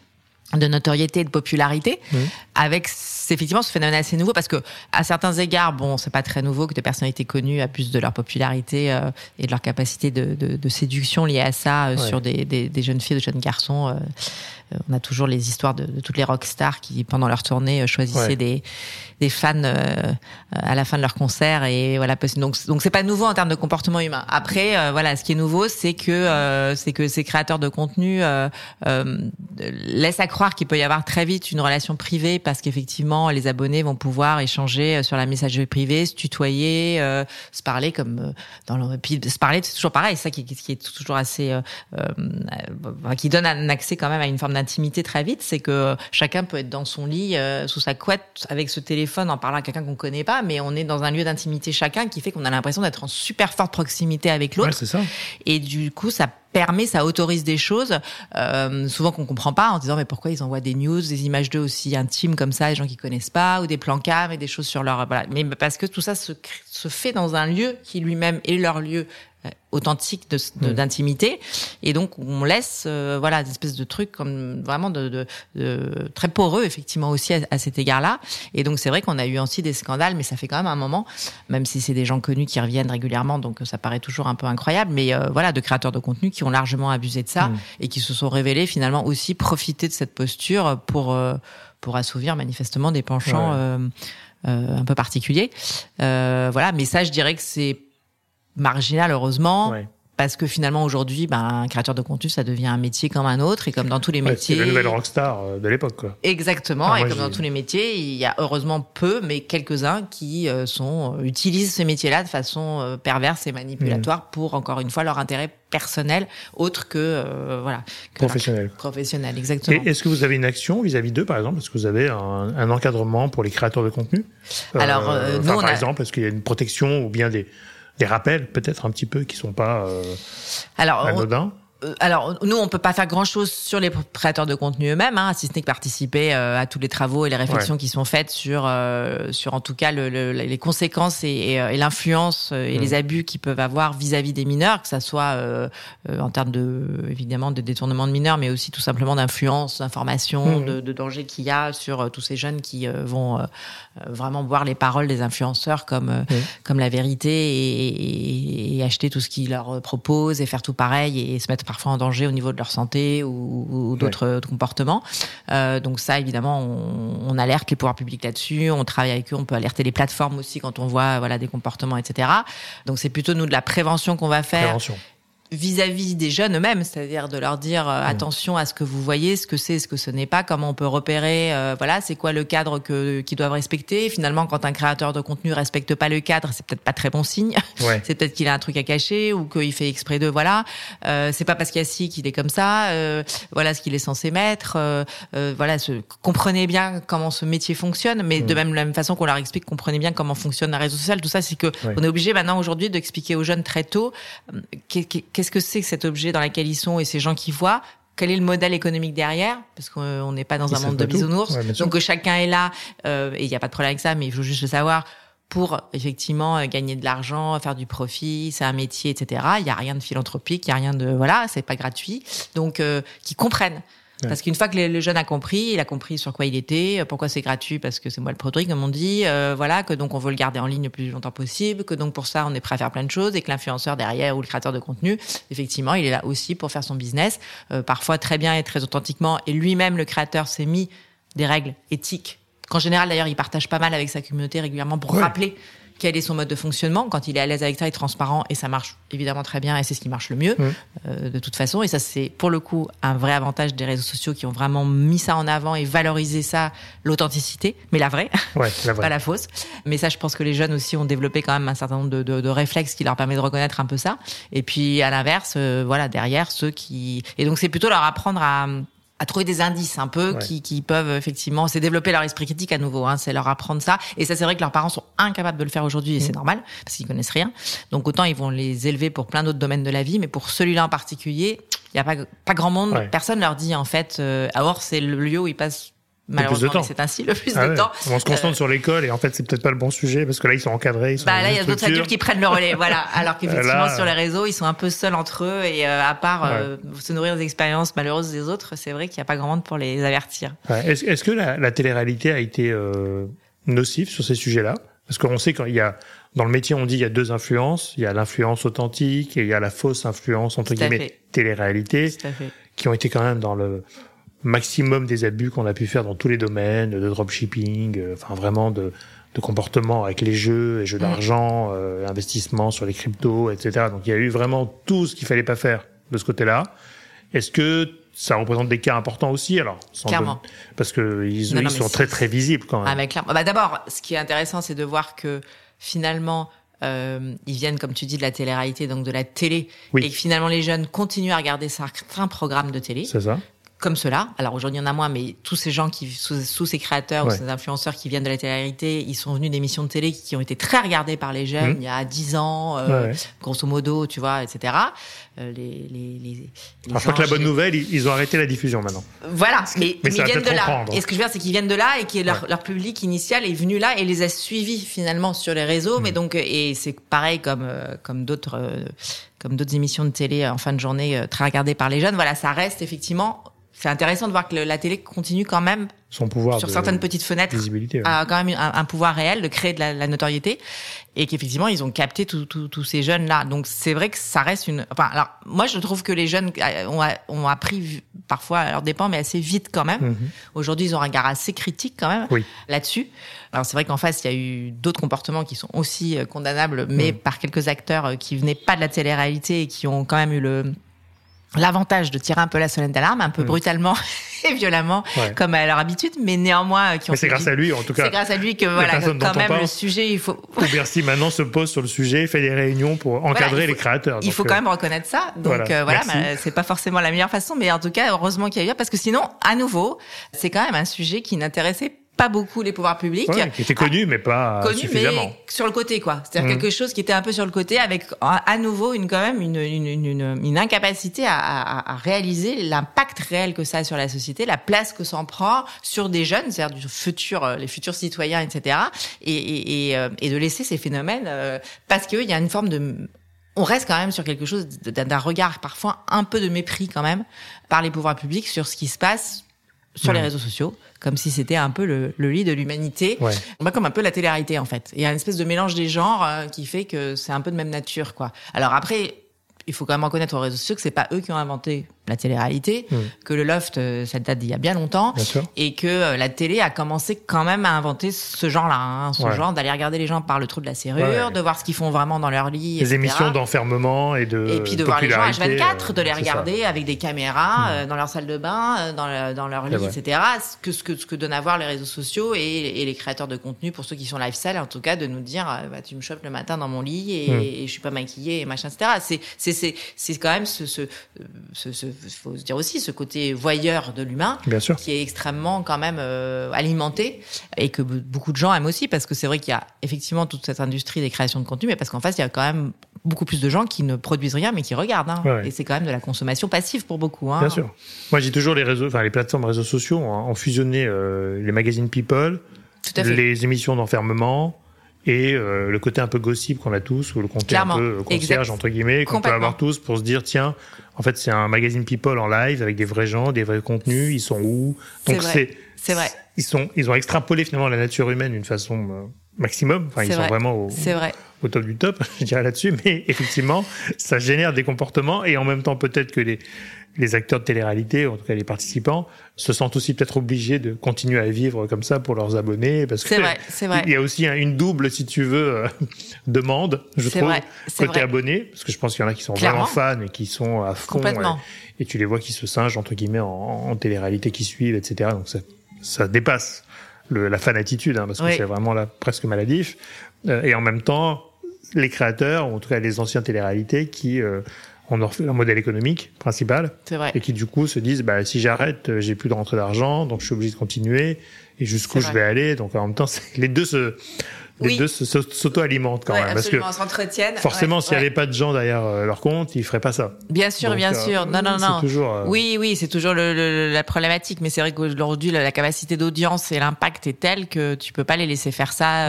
de notoriété et de popularité mmh. avec effectivement ce phénomène assez nouveau. Parce que à certains égards, bon, c'est pas très nouveau que des personnalités connues abusent de leur popularité euh, et de leur capacité de, de, de, séduction liée à ça euh, sur des, des, des, jeunes filles, des jeunes garçons. Euh, on a toujours les histoires de, de, toutes les rockstars qui, pendant leur tournée, choisissaient des, des fans à la fin de leur concert et voilà. Donc, donc c'est pas nouveau en termes de comportement humain. Après, voilà, ce qui est nouveau, c'est que c'est que ces créateurs de contenu laissent à croire qu'il peut y avoir très vite une relation privée parce qu'effectivement, les abonnés vont pouvoir échanger sur la messagerie privée, se tutoyer, se parler comme dans le puis se parler, c'est toujours pareil, ça qui, qui, est toujours assez, euh, euh, qui donne un accès quand même à une forme d'intimité très vite, c'est que chacun peut être dans son lit, euh, sous sa couette, avec ce téléphone, en parlant à quelqu'un qu'on connaît pas, mais on est dans un lieu d'intimité chacun qui fait qu'on a l'impression d'être en super forte proximité avec l'autre. Ouais. Et du coup, ça permet, ça autorise des choses, euh, souvent qu'on comprend pas, en disant mais pourquoi ils envoient des news, des images d'eux aussi intimes comme ça, des gens qui connaissent pas, ou des plans cam et des choses sur leur voilà. Mais parce que tout ça se, se fait dans un lieu qui lui-même est leur lieu euh, authentique de, d'intimité. Et donc on laisse euh, voilà des espèces de trucs comme vraiment de, de, de très poreux effectivement aussi à, cet égard-là. Et donc c'est vrai qu'on a eu aussi des scandales mais ça fait quand même un moment même si c'est des gens connus qui reviennent régulièrement donc ça paraît toujours un peu incroyable. Mais euh, voilà de créateurs de contenu qui ont largement abusé de ça et qui se sont révélés finalement aussi profiter de cette posture pour pour assouvir manifestement des penchants un peu particuliers. Voilà. Mais ça je dirais que c'est marginal, heureusement. Parce que finalement aujourd'hui, ben, un créateur de contenu, ça devient un métier comme un autre, et comme dans tous les métiers. C'est la nouvelle rockstar euh, de l'époque, quoi. Exactement, et comme dans tous les métiers, il y a heureusement peu, mais quelques-uns qui euh, sont euh, utilisent ce métier-là de façon perverse et manipulatoire mm. pour encore une fois leur intérêt personnel, autre que voilà. professionnel. Professionnel, exactement. Est-ce que vous avez une action vis-à-vis d'eux, par exemple? Est-ce que vous avez un, un, encadrement pour les créateurs de contenu? Alors, nous, par exemple, est-ce qu'il y a une protection ou bien des des rappels peut-être un petit peu qui sont pas euh, Alors, anodins alors nous on peut pas faire grand chose sur les créateurs de contenu eux-mêmes hein, si ce n'est que participer euh, à tous les travaux et les réflexions qui sont faites sur euh, sur en tout cas le, les conséquences et, et, l'influence et mm. les abus qu'ils peuvent avoir vis-à-vis des mineurs que ça soit en termes de évidemment de détournement de mineurs mais aussi tout simplement d'influence d'information mm. de, de, danger qu'il y a sur tous ces jeunes qui vont vraiment boire les paroles des influenceurs comme mm. comme la vérité et, et, acheter tout ce qu'ils leur proposent et faire tout pareil et se mettre parfois en danger au niveau de leur santé ou, d'autres comportements. Euh, donc ça, évidemment, on, on, alerte les pouvoirs publics là-dessus. On travaille avec eux. On peut alerter les plateformes aussi quand on voit voilà des comportements, etc. Donc c'est plutôt nous de la prévention qu'on va faire. Prévention vis-à-vis des jeunes eux-mêmes, c'est-à-dire de leur dire euh, mm. attention à ce que vous voyez, ce que c'est, ce que ce n'est pas, comment on peut repérer, euh, voilà, c'est quoi le cadre que qu'ils doivent respecter. Finalement, quand un créateur de contenu respecte pas le cadre, c'est peut-être pas très bon signe. c'est peut-être qu'il a un truc à cacher ou qu'il fait exprès de voilà. Euh, c'est pas parce qu'il y a si qu'il est comme ça. Euh, voilà ce qu'il est censé mettre. voilà, ce, comprenez bien comment ce métier fonctionne, mais de mm. même la même façon qu'on leur explique, comprenez bien comment fonctionne la réseau social. Tout ça, c'est que on est obligé maintenant aujourd'hui d'expliquer aux jeunes très tôt qu'est-ce que c'est que cet objet dans lequel ils sont et ces gens qui voient? Quel est le modèle économique derrière? Parce qu'on n'est pas dans un monde de bisounours. donc chacun est là, euh, et il n'y a pas de problème avec ça, mais il faut juste le savoir pour effectivement euh, gagner de l'argent, faire du profit, c'est un métier, etc. Il n'y a rien de philanthropique, il n'y a rien de voilà, c'est pas gratuit. Donc euh, qui comprennent parce qu'une fois que le, jeune a compris, il a compris sur quoi il était, pourquoi c'est gratuit, parce que c'est moi le produit, comme on dit, euh, voilà, que donc on veut le garder en ligne le plus longtemps possible, que donc pour ça on est prêt à faire plein de choses, et que l'influenceur derrière ou le créateur de contenu, effectivement, il est là aussi pour faire son business, euh, parfois très bien et très authentiquement, et lui-même le créateur s'est mis des règles éthiques qu'en général d'ailleurs il partage pas mal avec sa communauté régulièrement pour rappeler quel est son mode de fonctionnement. Quand il est à l'aise avec ça, il est transparent et ça marche évidemment très bien et c'est ce qui marche le mieux euh, de toute façon. Et ça, c'est pour le coup un vrai avantage des réseaux sociaux qui ont vraiment mis ça en avant et valorisé ça, l'authenticité, mais la vraie, ouais, la vraie. pas la fausse. Mais ça, je pense que les jeunes aussi ont développé quand même un certain nombre de, de, de réflexes qui leur permet de reconnaître un peu ça. Et puis à l'inverse, euh, voilà, derrière ceux qui... Et donc c'est plutôt leur apprendre à à trouver des indices un peu qui, qui peuvent effectivement c'est développer leur esprit critique à nouveau hein, c'est leur apprendre ça. Et ça c'est vrai que leurs parents sont incapables de le faire aujourd'hui et c'est mm. normal parce qu'ils connaissent rien. Donc autant ils vont les élever pour plein d'autres domaines de la vie mais pour celui-là en particulier il y a pas pas grand monde personne leur dit en fait euh, alors c'est le lieu où ils passent Malheureusement, c'est ainsi le plus ah de temps. On se concentre sur l'école et en fait, c'est peut-être pas le bon sujet parce que là, ils sont encadrés. Ils sont bah là, il y a d'autres adultes qui prennent le relais, voilà. Alors qu'effectivement, sur les réseaux, ils sont un peu seuls entre eux et à part se nourrir des expériences malheureuses des autres, c'est vrai qu'il n'y a pas grand monde pour les avertir. Est-ce est que la, la télé-réalité a été nocive sur ces sujets-là? Parce qu'on sait qu'il y a dans le métier, on dit il y a deux influences. Il y a l'influence authentique et il y a la fausse influence, entre guillemets, télé-réalité, qui ont été quand même dans le maximum des abus qu'on a pu faire dans tous les domaines, de dropshipping, euh, enfin vraiment de, de comportement avec les jeux, les jeux mm. d'argent, euh, investissement sur les cryptos, etc. Donc il y a eu vraiment tout ce qu'il fallait pas faire de ce côté-là. Est-ce que ça représente des cas importants aussi, alors Clairement. parce que ils, sont très très visibles quand même. Ah, mais clairement. Bah, D'abord, ce qui est intéressant, c'est de voir que finalement, euh, ils viennent, comme tu dis, de la télé-réalité, donc de la télé, et que finalement les jeunes continuent à regarder certains programmes de télé. C'est ça comme cela. Alors aujourd'hui, il y en a moins, mais tous ces gens qui, tous ces créateurs ou ces influenceurs qui viennent de la télé-réalité, ils sont venus d'émissions de télé qui ont été très regardées par les jeunes mmh. il y a dix ans, euh, grosso modo, tu vois, etc. Euh, les, les, les, je crois que la bonne nouvelle, ils, ont arrêté la diffusion maintenant. Voilà, mais, mais, ils viennent de là. Et ce que je veux dire, c'est qu'ils viennent de là et que leur, leur, public initial est venu là et les a suivis finalement sur les réseaux. Mais mmh. donc, et c'est pareil comme euh, comme d'autres euh, comme d'autres émissions de télé en fin de journée très regardées par les jeunes. Voilà, ça reste effectivement c'est intéressant de voir que la télé continue quand même son pouvoir sur certaines petites fenêtres a quand même un, pouvoir réel de créer de la, notoriété et qu'effectivement ils ont capté tous ces jeunes là donc c'est vrai que ça reste une enfin alors moi je trouve que les jeunes ont, ont appris parfois à leur dépens mais assez vite quand même. Mhm. aujourd'hui ils ont un regard assez critique quand même là-dessus. Alors c'est vrai qu'en face il y a eu d'autres comportements qui sont aussi euh, condamnables mais mhm. par quelques acteurs euh, qui venaient pas de la télé-réalité et qui ont quand même eu le l'avantage de tirer un peu la sonnette d'alarme, un peu mm. brutalement et violemment, comme à leur habitude, mais néanmoins euh, qui ont. c'est grâce à lui, en tout cas. C'est grâce à lui que voilà, quand même le sujet, il faut. Ou Bercy maintenant se pose sur le sujet, fait des réunions pour encadrer les créateurs. Il faut quand euh, même reconnaître ça. Donc voilà, euh, bah, c'est pas forcément la meilleure façon, mais en tout cas, heureusement qu'il y a eu parce que sinon, à nouveau, c'est quand même un sujet qui n'intéressait pas beaucoup les pouvoirs publics. qui était connu, mais pas connu, suffisamment. mais sur le côté, quoi. C'est-à-dire mmh. quelque chose qui était un peu sur le côté, avec à nouveau une quand même une, une, une, une incapacité à, à, à réaliser l'impact réel que ça a sur la société, la place que ça en prend sur des jeunes, c'est-à-dire du futur, euh, les futurs citoyens, etc. Et, et, et, euh, et de laisser ces phénomènes euh, parce qu'il y a une forme de on reste quand même sur quelque chose d'un regard parfois un peu de mépris quand même par les pouvoirs publics sur ce qui se passe sur les réseaux sociaux, comme si c'était un peu le, le lit de l'humanité, ouais. Bah, comme un peu la télé-réalité en fait. Il y a une espèce de mélange des genres euh, qui fait que c'est un peu de même nature, quoi. Alors après, il faut quand même reconnaître aux réseaux sociaux que c'est pas eux qui ont inventé la télé-réalité, hmm. que le loft, euh, ça date d'il y a bien longtemps, et que euh, la télé a commencé quand même à inventer ce genre-là, hein, ce genre d'aller regarder les gens par le trou de la serrure, de voir ce qu'ils font vraiment dans leur lit, Les émissions d'enfermement et de Et puis de voir les gens H24, de les regarder avec des caméras hmm. euh, dans leur salle de bain, dans, dans leur lit, etc. Ce que, ce, que, ce que donnent à voir les réseaux sociaux et, les créateurs de contenu, pour ceux qui sont lifestyle, en tout cas, de nous dire, bah, tu me chopes le matin dans mon lit et, hmm. et je suis pas maquillée et machin, etc. C'est c'est quand même ce, ce, ce, ce faut se dire aussi, ce côté voyeur de l'humain, qui est extrêmement quand même euh, alimenté et que beaucoup de gens aiment aussi parce que c'est vrai qu'il y a effectivement toute cette industrie des créations de contenu, mais parce qu'en face il y a quand même beaucoup plus de gens qui ne produisent rien mais qui regardent. Hein. Et c'est quand même de la consommation passive pour beaucoup. Hein. Bien sûr. Moi j'ai toujours les réseaux, enfin les plateformes réseaux sociaux ont, fusionné euh, les magazines People, les émissions d'enfermement et euh, le côté un peu gossip qu'on a tous, ou le côté un peu concierge, entre guillemets, qu'on peut avoir tous pour se dire, tiens, en fait, c'est un magazine People en live avec des vrais gens, des vrais contenus, ils sont où? Donc c'est c'est vrai. Ils sont ils ont extrapolé finalement la nature humaine d'une façon euh, maximum. Enfin, ils sont vraiment au, vrai. au top du top, je dirais là-dessus. Mais effectivement, ça génère des comportements et en même temps peut-être que les les acteurs de télé-réalité, en tout cas les participants, se sentent aussi peut-être obligés de continuer à vivre comme ça pour leurs abonnés, parce que vrai, vrai. il y a aussi une double, si tu veux, euh, demande, je trouve, vrai, côté abonnés, parce que je pense qu'il y en a qui sont vraiment fans et qui sont à fond, et, tu les vois qui se singent entre guillemets en, en télé-réalité, qui suivent, etc. Donc ça, ça dépasse le, la fanatitude, hein, parce que c'est vraiment là presque maladif. Euh, et en même temps, les créateurs, ou en tout cas les anciens télé-réalités, qui euh, on en refait un modèle économique principal. Vrai. Et qui du coup se disent, bah, si j'arrête, euh, j'ai plus de rentrée d'argent, donc je suis obligé de continuer. Et jusqu'où je vais aller. Donc en même temps, les deux se, les deux s'auto-alimentent quand même. Absolument, parce que s'entretiennent. Forcément, s'il n'y avait pas de gens derrière euh, leur compte, ils feraient pas ça. Bien sûr, bien euh, sûr. Non, non, non. Toujours, Oui, oui, c'est toujours le, la problématique. Mais c'est vrai qu'aujourd'hui, la, capacité d'audience et l'impact est tel que tu peux pas les laisser faire ça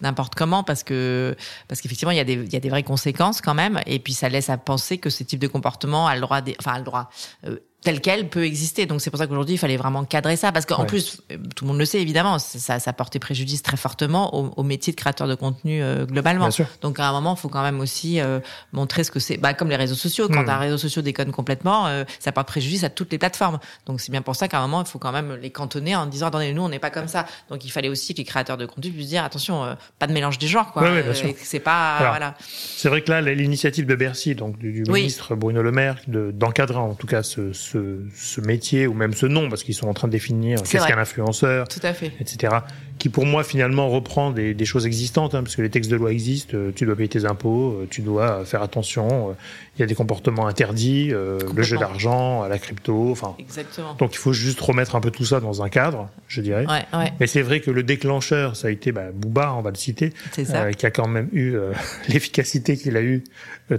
n'importe comment parce que parce qu'effectivement, il y a des il y a des vraies conséquences quand même. Et puis ça laisse à penser que ce type de comportement a le droit, des, enfin, a le droit tel quel peut exister. Donc c'est pour ça qu'aujourd'hui il fallait vraiment cadrer ça parce qu'en plus tout le monde le sait évidemment ça, ça portait préjudice très fortement au, métier de créateur de contenu euh, globalement. Donc à un moment il faut quand même aussi euh, montrer ce que c'est. Bah, comme les réseaux sociaux quand hmm. un réseau social déconne complètement euh, ça porte préjudice à toutes les plateformes. Donc c'est bien pour ça qu'à un moment il faut quand même les cantonner en disant attendez nous on n'est pas comme ça. Donc il fallait aussi que les créateurs de contenu puissent dire attention pas de mélange des genres quoi. c'est pas voilà. C'est vrai que là l'initiative de Bercy donc du, ministre Bruno Le Maire d'encadrer en tout cas ce ce, métier ou même ce nom, parce qu'ils sont en train de définir qu'est-ce qu'un influenceur, Tout à fait. etc. Qui pour moi finalement reprend des, des choses existantes, hein, parce que les textes de loi existent. Euh, tu dois payer tes impôts, euh, tu dois faire attention. Euh, il y a des comportements interdits, le jeu d'argent, la crypto. Enfin, Exactement. Donc il faut juste remettre un peu tout ça dans un cadre, je dirais. Ouais, ouais. Mais c'est vrai que le déclencheur, ça a été bah, Booba, on va le citer, qui a quand même eu l'efficacité qu'il a eu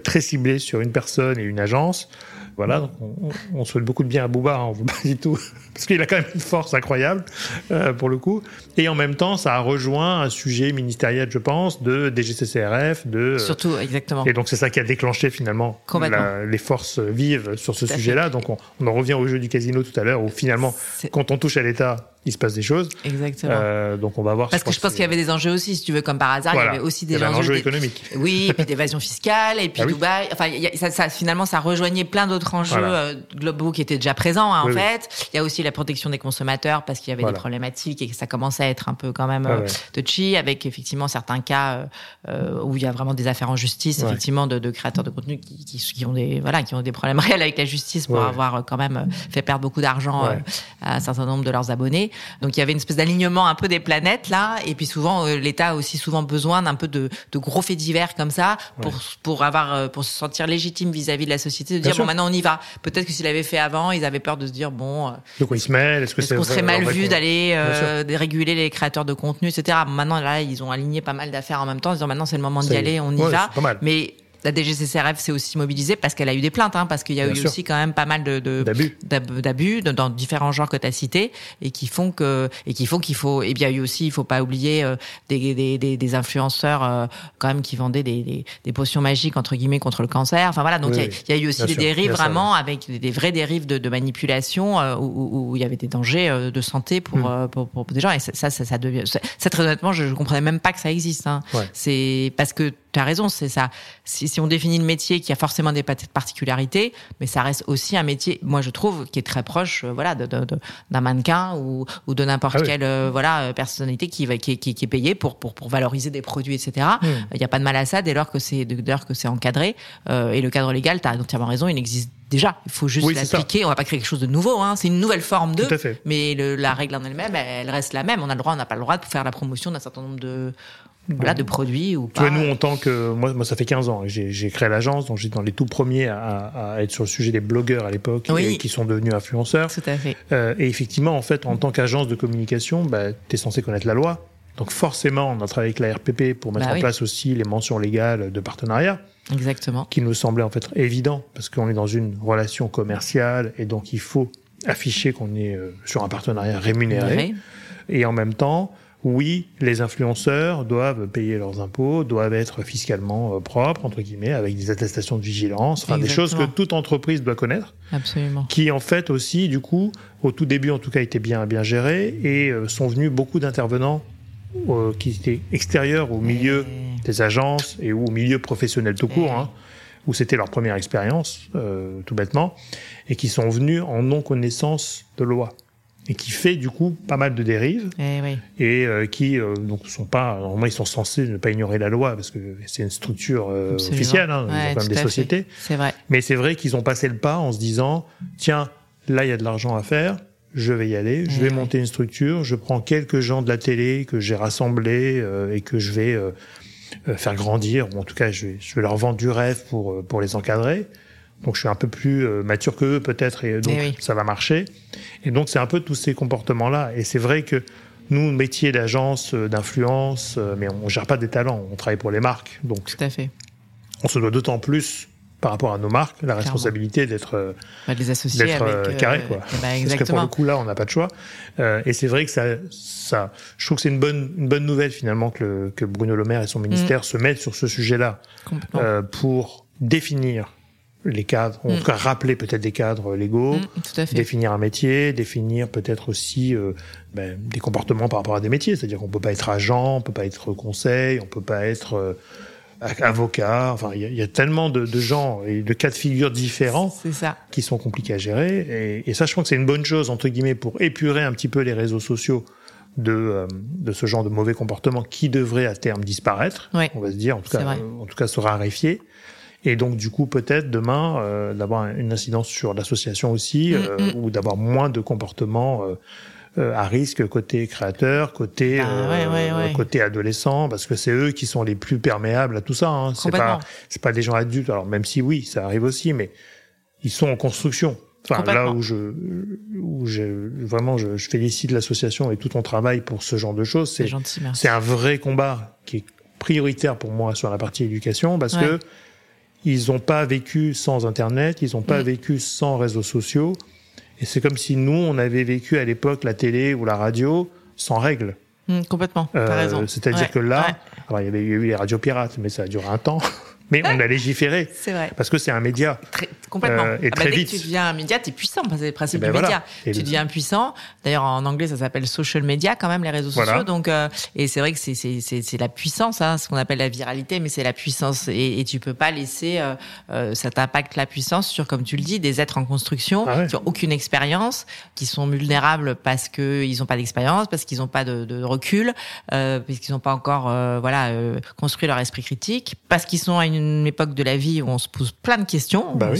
très ciblée sur une personne et une agence. Voilà, on, on, souhaite beaucoup de bien à Bouba, hein, on vous pas du tout, parce qu'il a quand même une force incroyable euh, pour le coup. Et en même temps, ça a rejoint un sujet ministériel, je pense, de DGCCRF, de surtout exactement. Et donc c'est ça qui a déclenché finalement les forces vives sur ce sujet-là. Donc on, on en revient au jeu du casino tout à l'heure, où finalement, quand on touche à l'État, il se passe des choses. Exactement. Euh, donc on va voir. Parce que je pense qu'il y avait des enjeux aussi, si tu veux, comme par hasard, il y avait aussi des enjeux, économiques. Oui, et puis d'évasion fiscale, et puis ah Dubaï. Enfin, ça, ça, finalement, ça rejoignait plein d'autres enjeux euh, globaux qui étaient déjà présents, hein, en fait. Il y a aussi la protection des consommateurs parce qu'il y avait des problématiques et que ça commençait à être un peu quand même ah euh, touchy, avec effectivement certains cas euh, où il y a vraiment des affaires en justice, effectivement, de, de, créateurs de contenu qui, qui, qui, ont des voilà, qui ont des problèmes réels avec la justice pour avoir quand même fait perdre beaucoup d'argent à un certain nombre de leurs abonnés. Donc il y avait une espèce d'alignement un peu des planètes là, et puis souvent euh, l'État a aussi souvent besoin d'un peu de, de, gros faits divers comme ça pour pour avoir euh, pour se sentir légitime vis-à-vis de la société, de dire bon maintenant on y va. Peut-être que s'il avait fait avant, ils avaient peur de se dire bon. Euh, de quoi ils se mêlent Est-ce que est qu'on serait mal vu d'aller euh, réguler les créateurs de contenu, etc. Maintenant là ils ont aligné pas mal d'affaires en même temps, en disant maintenant c'est le moment d'y aller, on y va. Mais la DGCCRF s'est aussi mobilisée parce qu'elle a eu des plaintes, hein, parce qu'il y a eu aussi quand même pas mal de d'abus dans différents genres que tu as cités et qui font que et qui font qu'il faut et bien il y a eu aussi il faut pas oublier euh, des, des, des, des, influenceurs euh, quand même qui vendaient des, des, potions magiques entre guillemets contre le cancer. Enfin voilà donc il y, a eu aussi des dérives vraiment avec des, vraies dérives de, de manipulation euh, où, où, il y avait des dangers de santé pour, mm. pour, pour, des gens et ça ça, ça, devient ça, très honnêtement je, je comprenais même pas que ça existe. Hein. C'est parce que tu as raison c'est ça. Si, si on définit le métier qui a forcément des particularités, mais ça reste aussi un métier, moi je trouve, qui est très proche, euh, voilà, d'un mannequin ou, ou de n'importe ah quelle euh, voilà euh, personnalité qui, qui, qui, qui, est payée pour, pour, pour valoriser des produits, etc. Hmm. Il n'y a pas de mal à ça dès lors que c'est dès lors que c'est encadré et le cadre légal, tu as entièrement raison, il existe déjà. Il faut juste l'appliquer. On va pas créer quelque chose de nouveau. Hein. C'est une nouvelle forme de. Mais le, la règle en elle-même, elle reste la même. On a le droit, on n'a pas le droit de faire la promotion d'un certain nombre de voilà, de produits ou pas. Tu vois, nous, en tant que, moi, moi ça fait 15 ans, j'ai créé l'agence, donc j'étais dans les tout premiers à, à, être sur le sujet des blogueurs à l'époque, et qui sont devenus influenceurs. Tout à fait. Euh, et effectivement, en fait, en tant qu'agence de communication, bah, tu es censé connaître la loi. Donc forcément, on a travaillé avec la RPP pour mettre bah en place aussi les mentions légales de partenariat. Exactement. Qui nous semblait en fait évident, parce qu'on est dans une relation commerciale, et donc il faut afficher qu'on est euh, sur un partenariat rémunéré. Et en même temps, oui, les influenceurs doivent payer leurs impôts, doivent être fiscalement euh, propres, entre guillemets, avec des attestations de vigilance, enfin des choses que toute entreprise doit connaître. Absolument. Qui en fait aussi, du coup, au tout début en tout cas, étaient bien bien gérées et euh, sont venus beaucoup d'intervenants euh, qui étaient extérieurs au milieu des agences et au milieu professionnel tout court, hein, où c'était leur première expérience, tout bêtement, et qui sont venus en non connaissance de loi et qui fait du coup pas mal de dérives. Eh oui. et euh, qui euh, donc sont pas normalement ils sont censés ne pas ignorer la loi parce que c'est une structure euh, officielle hein, ouais, quand même des sociétés. C'est vrai. Mais c'est vrai qu'ils ont passé le pas en se disant tiens là il y a de l'argent à faire je vais y aller je vais monter une structure je prends quelques gens de la télé que j'ai rassemblés et que je vais faire grandir ou en tout cas je vais, je vais leur vendre du rêve pour pour les encadrer donc je suis un peu plus euh, mature que eux peut-être et donc eh ça va marcher. Et donc c'est un peu tous ces comportements-là. Et c'est vrai que nous, métier d'agence, d'influence, mais on gère pas des talents, on travaille pour les marques. Donc, Tout à fait. On se doit d'autant plus par rapport à nos marques, la responsabilité d'être euh, bah, les associer avec, euh, carré quoi. Bah, Parce que pour le coup là, on n'a pas de choix. Euh, et c'est vrai que ça, ça, je trouve que c'est une bonne, une bonne nouvelle finalement que, le, que Bruno Le Maire et son ministère mm. se mettent sur ce sujet-là euh, pour définir les cadres, en mm. tout cas rappeler peut-être des cadres légaux, mm, définir un métier, définir peut-être aussi euh, ben, des comportements par rapport à des métiers, c'est-à-dire qu'on peut pas être agent, on peut pas être conseil, on peut pas être avocat. Enfin, il y, a tellement de, de, gens et de cas de figure différents ça. qui sont compliqués à gérer. Et, et ça, je pense que c'est une bonne chose entre guillemets pour épurer un petit peu les réseaux sociaux de, euh, de ce genre de mauvais comportement qui devrait à terme disparaître. On va se dire, en tout cas, en tout cas, se raréfier. Et donc, du coup, peut-être demain, euh, d'avoir une incidence sur l'association aussi, mm, euh, mm. ou d'avoir moins de comportements euh, à risque côté créateur, côté euh, côté adolescent, parce que c'est eux qui sont les plus perméables à tout ça. Hein. C'est pas c'est pas des gens adultes. Alors même si oui, ça arrive aussi, mais ils sont en construction. Enfin, là où je, où je, vraiment, je, je félicite l'association et tout ton travail pour ce genre de choses. C'est, c'est un vrai combat qui est prioritaire pour moi sur la partie éducation parce que ils ont pas vécu sans Internet, ils ont pas mm. vécu sans réseaux sociaux. Et c'est comme si nous, on avait vécu à l'époque la télé ou la radio sans règles. Mmh, complètement, euh. C'est-à-dire que là, alors, il y avait eu les radios pirates, mais ça a duré un temps. Mais on a légiféré. C'est vrai. Parce que c'est un média. Très, complètement. Euh, et ah bah, très dès vite. que tu deviens un média, t'es puissant. C'est le principe ben du média. tu deviens puissant. D'ailleurs, en anglais, ça s'appelle social media, quand même, les réseaux sociaux. Donc, euh, et c'est vrai que c'est, c'est, c'est, c'est la puissance, hein, ce qu'on appelle la viralité, mais c'est la puissance. Et, et tu peux pas laisser, euh, euh, ça t'impacte la puissance sur, comme tu le dis, des êtres en construction, ah qui ont aucune expérience, qui sont vulnérables parce que ils ont pas d'expérience, parce qu'ils ont pas de, de recul, euh, parce qu'ils ont pas encore, euh, voilà, construit leur esprit critique, parce qu'ils sont à une époque de la vie où on se pose plein de questions. Bah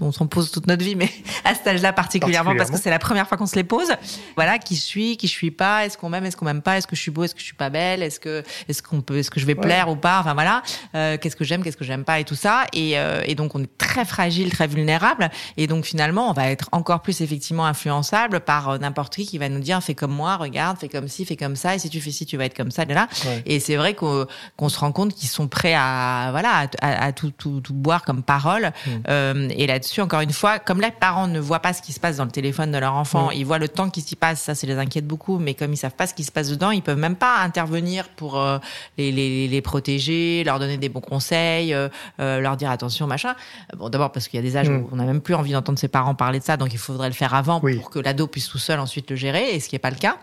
on s'en pose toute notre vie, mais à cet âge-là particulièrement, parce que c'est la première fois qu'on se les pose. Voilà, qui suis, qui je suis pas, est-ce qu'on m'aime, est-ce qu'on m'aime pas, est-ce que je suis beau, est-ce que je suis pas belle, est-ce que, est-ce qu'on peut, est-ce que je vais plaire ou pas, enfin voilà, euh, qu'est-ce que j'aime, qu'est-ce que j'aime pas et tout ça. Et, euh, et donc on est très fragile, très vulnérable. Et donc finalement, on va être encore plus effectivement influençable par euh, n'importe qui qui va nous dire fais comme moi, regarde, fais comme ci, fais comme ça, et si tu fais ci, tu vas être comme ça, là. Et c'est vrai qu'on se rend compte qu'ils sont prêts à voilà à, à tout, tout tout, boire comme parole. Mm. Euh, et là-dessus, encore une fois, comme les parents ne voient pas ce qui se passe dans le téléphone de leur enfant, mm. ils voient le temps qui s'y passe, ça, ça les inquiète beaucoup. Mais comme ils savent pas ce qui se passe dedans, ils peuvent même pas intervenir pour euh, les, les, les, protéger, leur donner des bons conseils, euh, euh leur dire attention, machin. Bon, d'abord parce qu'il y a des âges mm. où on n'a même plus envie d'entendre ses parents parler de ça, donc il faudrait le faire avant pour que l'ado puisse tout seul ensuite le gérer, et ce qui est pas le cas.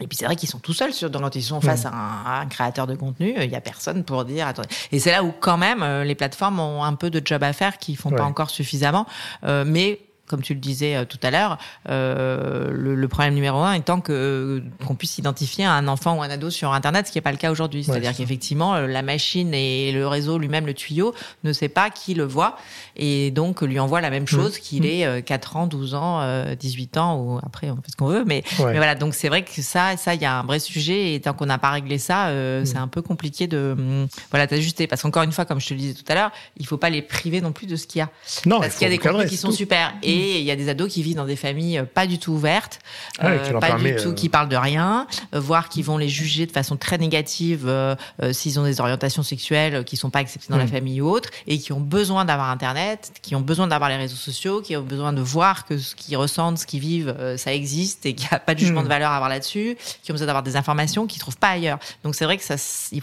Et puis c'est vrai qu'ils sont tout seuls sur, quand ils sont face à, un, créateur de contenu, il y a personne pour dire attendez. Et c'est là où quand même euh, les plateformes ont un peu de job à faire qui font pas encore suffisamment, euh, mais comme tu le disais euh, tout à l'heure, euh, le, le, problème numéro un étant que qu'on puisse identifier un enfant ou un ado sur Internet, ce qui n'est pas le cas aujourd'hui. C'est-à-dire qu'effectivement, euh, la machine et le réseau lui-même, le tuyau, ne sait pas qui le voit et donc lui envoie la même mmh. chose qu'il mmh. ait 4 ans, 12 ans, 18 ans ou après on fait ce qu'on veut. Mais, mais, voilà, donc c'est vrai que ça, ça, il y a un vrai sujet et tant qu'on n'a pas réglé ça, mmh. c'est un peu compliqué de voilà d'ajuster. Parce qu'encore une fois, comme je te le disais tout à l'heure, il faut pas les priver non plus de ce qu'il y a. Non, parce qu'il y a des contenus qui sont super et il y a des ados qui vivent dans des familles euh, pas du tout ouvertes, ah euh, pas du tout, euh, qui parlent de rien, voire qui vont les juger de façon très négative s'ils ont des orientations sexuelles qui sont pas acceptées dans la mm. famille ou autre, et qui ont besoin d'avoir Internet, qui ont besoin d'avoir les réseaux sociaux, qui ont besoin de voir que ce qu'ils ressentent, ce qu'ils vivent, ça existe et qu'il n'y a pas de jugement mm. de valeur à avoir là-dessus, qui ont besoin d'avoir des informations qu'ils trouvent pas ailleurs. Donc c'est vrai que ça,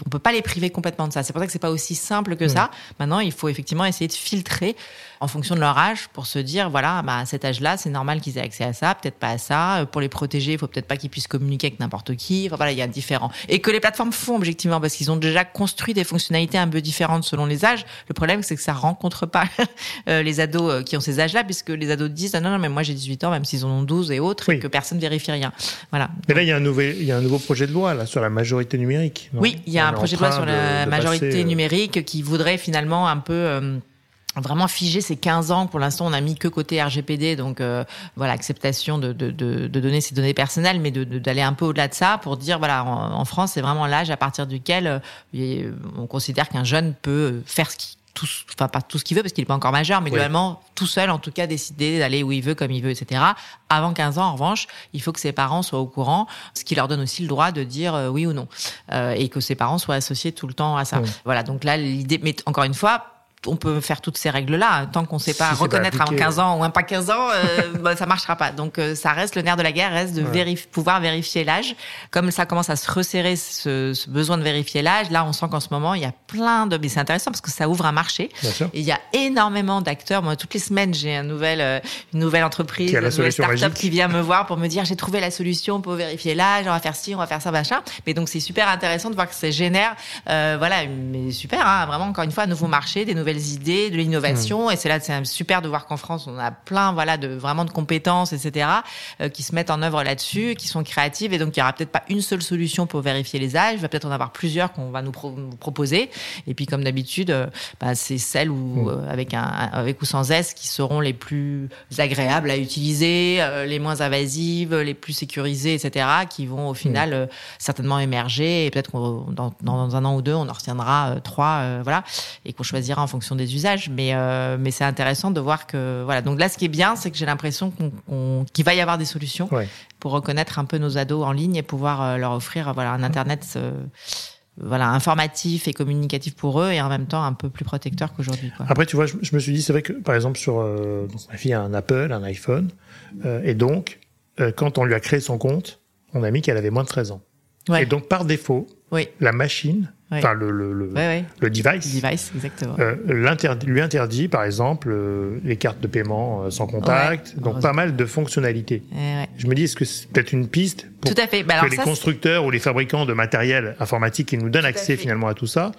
on peut pas les priver complètement de ça. C'est pour ça que c'est pas aussi simple que mm. ça. Maintenant, il faut effectivement essayer de filtrer en fonction de leur âge pour se dire voilà, bah, à cet âge-là, c'est normal qu'ils aient accès à ça, peut-être pas à ça. Euh, pour les protéger, il faut peut-être pas qu'ils puissent communiquer avec n'importe qui. Enfin, voilà, il y a différents. Et que les plateformes font objectivement parce qu'ils ont déjà construit des fonctionnalités un peu différentes selon les âges. Le problème, c'est que ça rencontre pas euh, les ados euh, qui ont ces âges-là, puisque les ados disent ah non, non, mais moi j'ai 18 ans, même s'ils en ont 12 et autres, et que personne vérifie rien. Voilà. Mais là, il y a un nouveau, il y a un nouveau projet de loi là sur la majorité numérique. oui, il y a un projet de loi sur la majorité numérique qui voudrait finalement un peu vraiment figé ces 15 ans. Pour l'instant, on a mis que côté RGPD, donc euh, voilà, acceptation de, de, de, de, donner ces données personnelles, mais d'aller un peu au-delà de ça pour dire, voilà, en, France, c'est vraiment l'âge à partir duquel euh, on considère qu'un jeune peut faire ce qu'il tout, enfin pas tout ce qu'il veut parce qu'il est pas encore majeur, mais globalement tout seul en tout cas décider d'aller où il veut, comme il veut, etc. Avant 15 ans, en revanche, il faut que ses parents soient au courant, ce qui leur donne aussi le droit de dire euh, oui ou non, euh, et que ses parents soient associés tout le temps à ça. Voilà, donc là l'idée, mais encore une fois on peut faire toutes ces règles-là. Tant qu'on ne sait pas reconnaître avant 15 ans ou un pas 15 ans, euh, bah, ça marchera pas. Donc euh, ça reste le nerf de la guerre, reste de pouvoir vérifier l'âge. Comme ça commence à se resserrer ce, ce besoin de vérifier l'âge, là on sent qu'en ce moment il y a plein de. Mais c'est intéressant parce que ça ouvre un marché. il y a énormément d'acteurs. Moi toutes les semaines j'ai une nouvelle, euh, une nouvelle entreprise, une nouvelle start-up qui vient me voir pour me dire j'ai trouvé la solution pour vérifier l'âge, on va faire ci, on va faire ça, machin. Mais donc c'est super intéressant de voir que ça génère, euh, voilà, mais super, hein, vraiment encore une fois un nouveau marché, des nouvelles idées, de l'innovation. Hmm. Et c'est là, c'est super de voir qu'en France, on a plein, voilà, de vraiment de compétences, etc., euh, qui se mettent en œuvre là-dessus, qui sont créatives. Et donc, il y aura peut-être pas une seule solution pour vérifier les âges. Il va peut-être en avoir plusieurs qu'on va nous, proposer. Et puis, comme d'habitude, euh, bah, c'est celles où, hmm. euh, avec un, avec ou sans S, qui seront les plus agréables à utiliser, les moins invasives, les plus sécurisées, etc., qui vont au final hmm. certainement émerger. Et peut-être qu'on dans, dans, un an ou deux, on en retiendra trois, voilà, et qu'on choisira en fonction des usages, mais euh, mais c'est intéressant de voir que voilà. Donc là, ce qui est bien, c'est que j'ai l'impression qu'il va y avoir des solutions pour reconnaître un peu nos ados en ligne et pouvoir euh, leur offrir voilà un internet. Euh, voilà, informatif et communicatif pour eux et en même temps un peu plus protecteur qu'aujourd'hui. Après, tu vois, je, me suis dit, c'est vrai que par exemple, sur ma fille a un Apple, un iPhone, et donc, quand on lui a créé son compte, on a mis qu'elle avait moins de 13 ans. Et donc, par défaut, la machine enfin le, le, le, le, device, device exactement. Euh, lui interdit par exemple euh, les cartes de paiement euh, sans contact, donc pas mal de fonctionnalités. Eh Je me dis est-ce que c'est peut-être une piste pour tout à fait. Bah, que les constructeurs ou les fabricants de matériel informatique qui nous donnent accès finalement à tout ça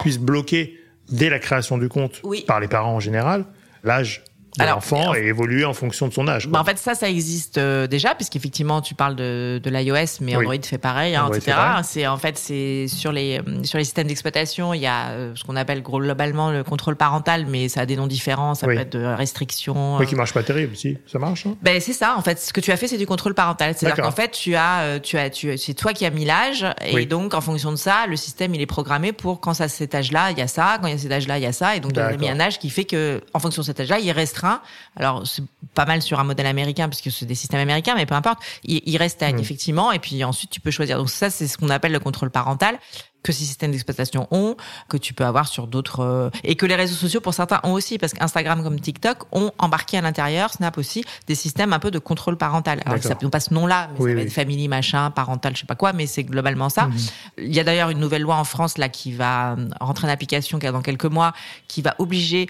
puissent bloquer dès la création du compte par les parents en général l'âge l'enfant et évoluer en fonction de son âge. Bah en fait, ça, ça existe euh, déjà, puisqu'effectivement, tu parles de, de l'iOS, mais Android fait pareil, hein, etc. C'est en fait, c'est sur les euh, sur les systèmes d'exploitation, il y a euh, ce qu'on appelle globalement le contrôle parental, mais ça a des noms différents, ça peut être de restrictions. Oui, qui marche pas terrible, si ça marche. Hein? Ben c'est ça. En fait, ce que tu as fait, c'est du contrôle parental. C'est-à-dire qu'en fait, tu as, tu as, tu, c'est toi qui as mis l'âge, et donc en fonction de ça, le système il est programmé pour quand ça cet âge-là, il y a ça, quand il y a cet âge-là, il y a ça, et donc tu as mis un âge qui fait que en fonction de cet âge-là, il restreint alors, c'est pas mal sur un modèle américain, puisque c'est des systèmes américains, mais peu importe. Il, il restreignent, mmh. effectivement, et puis ensuite, tu peux choisir. Donc ça, c'est ce qu'on appelle le contrôle parental que ces systèmes d'exploitation ont, que tu peux avoir sur d'autres, euh, et que les réseaux sociaux pour certains ont aussi, parce qu'Instagram comme TikTok ont embarqué à l'intérieur, Snap aussi, des systèmes un peu de contrôle parental. Alors ça n'a pas ce nom-là, mais ça va être family machin, parental, je sais pas quoi, mais c'est globalement ça. Mmh. Il y a d'ailleurs une nouvelle loi en France là qui va rentrer en application dans quelques mois, qui va obliger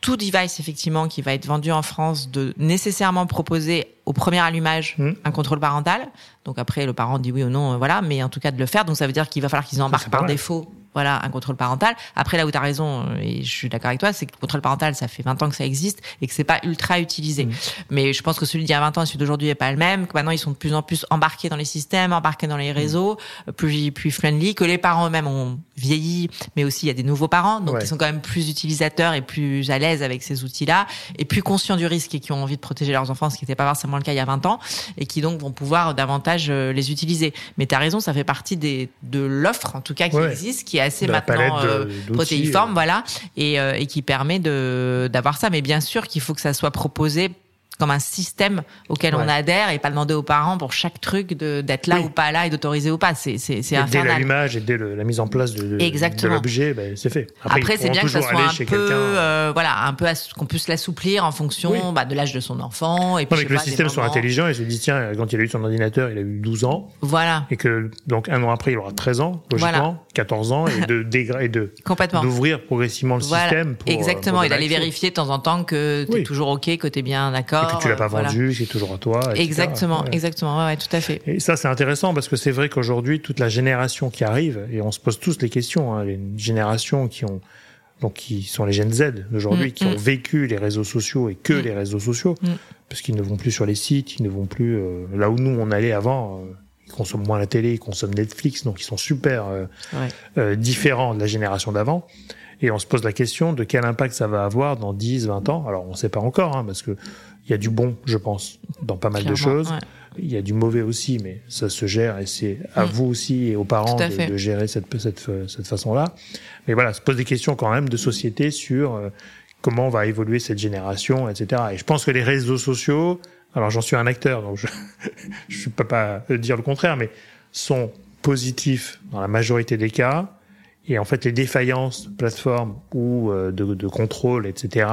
tout device effectivement qui va être vendu en France de nécessairement proposer au premier allumage hmm. un contrôle parental. Donc après le parent dit oui ou non, euh, voilà, mais en tout cas de le faire. Donc ça veut dire qu'il va falloir qu'ils embarquent par défaut voilà un contrôle parental. Après là où tu as raison euh, et je suis d'accord avec toi, c'est que le contrôle parental ça fait 20 ans que ça existe et que c'est pas ultra utilisé. Mm. Mais je pense que celui d'il y a 20 ans et celui d'aujourd'hui est pas le même, que maintenant ils sont de plus en plus embarqués dans les systèmes, embarqués dans les réseaux, mm. plus plus friendly que les parents eux-mêmes ont vieilli, mais aussi il y a des nouveaux parents donc ils sont quand même plus utilisateurs et plus à l'aise avec ces outils-là et plus conscients du risque et qui ont envie de protéger leurs enfants, ce qui n'était pas forcément le cas il y a 20 ans et qui donc vont pouvoir davantage euh, les utiliser. Mais tu as raison, ça fait partie des de l'offre en tout cas qui existe qui assez maintenant euh, protéiforme, euh. voilà, et, euh, et qui permet de d'avoir ça. Mais bien sûr qu'il faut que ça soit proposé comme un système auquel on adhère et pas demander aux parents pour chaque truc d'être là ou pas là et d'autoriser ou pas. C'est c'est Dès l'allumage et dès la mise en place de, de l'objet, ben, c'est fait. Après, c'est bien que ça soit un peu euh, voilà un peu qu'on puisse l'assouplir en fonction bah, de l'âge de son enfant et puis que le système soit intelligent et se dit tiens quand il a eu son ordinateur il a eu 12 ans. Voilà. Et que donc un an après il aura 13 ans logiquement 14 ans et de complètement. d'ouvrir progressivement le système pour, exactement. et d'aller vérifier de temps en temps que tu es toujours ok que tu es bien d'accord que tu l'as pas vendu, c'est toujours à toi. Exactement, exactement, ouais, tout à fait. Et ça, c'est intéressant parce que c'est vrai qu'aujourd'hui, toute la génération qui arrive, et on se pose tous les questions, hein, les générations qui ont donc qui sont les Gen Z d'aujourd'hui, mm, qui ont mm. vécu les réseaux sociaux et que mm. les réseaux sociaux, parce qu'ils ne vont plus sur les sites, ils ne vont plus euh, là où nous on allait avant. Euh, ils consomment moins la télé, ils consomment Netflix, donc ils sont super euh, différents de la génération d'avant. Et on se pose la question de quel impact ça va avoir dans 10, 20 ans. Alors on ne sait pas encore, hein, parce que il y a du bon, je pense, dans pas mal de choses. il y a du mauvais aussi, mais ça se gère et c'est à mm. vous aussi et aux parents de, gérer cette, cette, cette façon-là. Mais voilà, se pose des questions quand même de société sur euh, comment va évoluer cette génération, etc. Et je pense que les réseaux sociaux, alors j'en suis un acteur, donc je ne peux pas dire le contraire, mais sont positifs dans la majorité des cas. Et en fait, les défaillances de plateforme ou euh, de, de contrôle, etc.,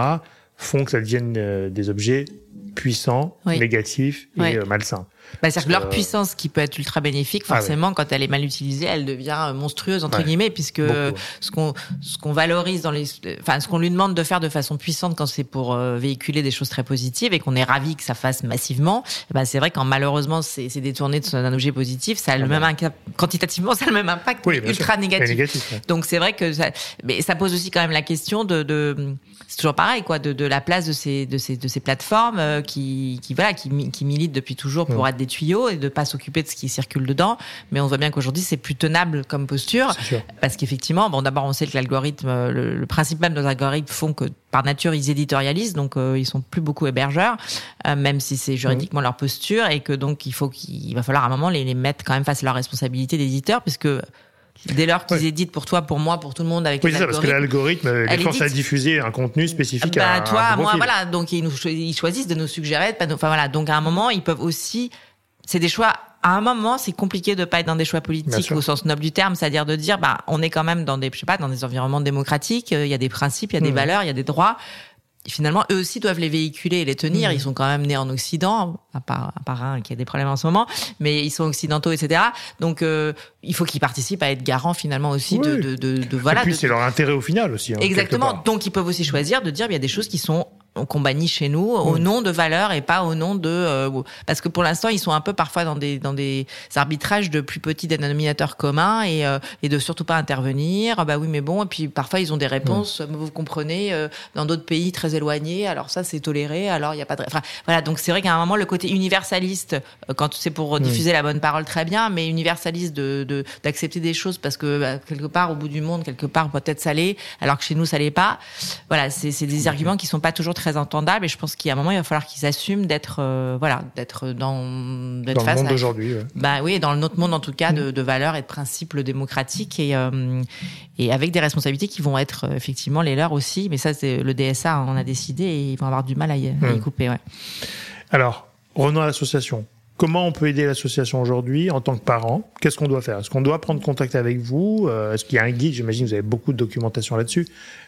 font que ça devienne euh, des objets puissants, négatifs et euh, malsains. Bah, C'est-à-dire que leur euh, puissance qui peut être ultra bénéfique, ah forcément, quand elle est mal utilisée, elle devient monstrueuse entre guillemets, puisque ce qu'on ce qu'on valorise dans les, enfin ce qu'on lui demande de faire de façon puissante quand c'est pour véhiculer des choses très positives et qu'on est ravi que ça fasse massivement, bah, c'est vrai quand malheureusement c'est détourné d'un objet positif, ça a le ah même quantitativement ça a le même impact ultra négatif. Donc c'est vrai que ça, mais ça pose aussi quand même la question de, de c'est toujours pareil quoi, de, de la place de ces de ces de ces plateformes qui, qui voilà, qui, qui militent depuis toujours pour être des tuyaux et de pas s'occuper de ce qui circule dedans. Mais on voit bien qu'aujourd'hui c'est plus tenable comme posture. Parce qu'effectivement, bon d'abord on sait que l'algorithme, le, principe même de nos algorithmes font que par nature ils éditorialisent, donc euh, ils sont plus beaucoup hébergeurs, euh, même si c'est juridiquement leur posture. Et que donc il faut qu'il va falloir à un moment les, les mettre quand même face à leur responsabilité d'éditeur puisque Dès lors qu'ils éditent pour toi, pour moi, pour tout le monde avec oui, c'est ça, parce que l'algorithme les force à diffuser un contenu spécifique bah, à toi, moi, voilà. Donc ils, nous, ils choisissent de nous suggérer. Enfin voilà. Donc à un moment, ils peuvent aussi. C'est des choix. À un moment, c'est compliqué de pas être dans des choix politiques au sens noble du terme, c'est-à-dire de dire, bah, on est quand même dans des, je sais pas, dans des environnements démocratiques. Il y a des principes, il y a des mmh. valeurs, il y a des droits finalement, eux aussi doivent les véhiculer et les tenir. Mmh. Ils sont quand même nés en Occident, à part, à part un qui a des problèmes en ce moment, mais ils sont occidentaux, etc. Donc, euh, il faut qu'ils participent à être garants finalement aussi de, de, de, de, voilà. Et puis c'est leur intérêt au final aussi. Hein, Exactement. Donc, ils peuvent aussi choisir de dire, il y a des choses qui sont qu'on bannit chez nous au nom de valeurs et pas au nom de euh, parce que pour l'instant ils sont un peu parfois dans des dans des arbitrages de plus petits dénominateurs communs et euh, et de surtout pas intervenir. Ah bah oui mais bon et puis parfois ils ont des réponses vous comprenez euh, dans d'autres pays très éloignés. Alors ça c'est toléré alors il y a pas de enfin voilà donc c'est vrai qu'à un moment le côté universaliste quand c'est pour diffuser la bonne parole très bien mais universaliste de d'accepter des choses parce que bah, quelque part au bout du monde quelque part peut-être ça l'est alors que chez nous ça l'est pas. Voilà c'est c'est des arguments qui sont pas toujours très très entendable et je pense qu'il y a un moment il va falloir qu'ils assument d'être euh, voilà d'être dans d'être dans le monde d'aujourd'hui bah oui dans notre monde en tout cas de, mm. de valeurs et de principes démocratiques et euh, et avec des responsabilités qui vont être euh, effectivement les leurs aussi mais ça c'est le DSA on a décidé et ils vont avoir du mal à y, mm. couper ouais. alors revenons à l'association Comment on peut aider l'association aujourd'hui en tant que parent? Qu'est-ce qu'on doit faire? Est-ce qu'on doit prendre contact avec vous? Est-ce qu'il y a un guide? J'imagine que vous avez beaucoup de documentation là-dessus.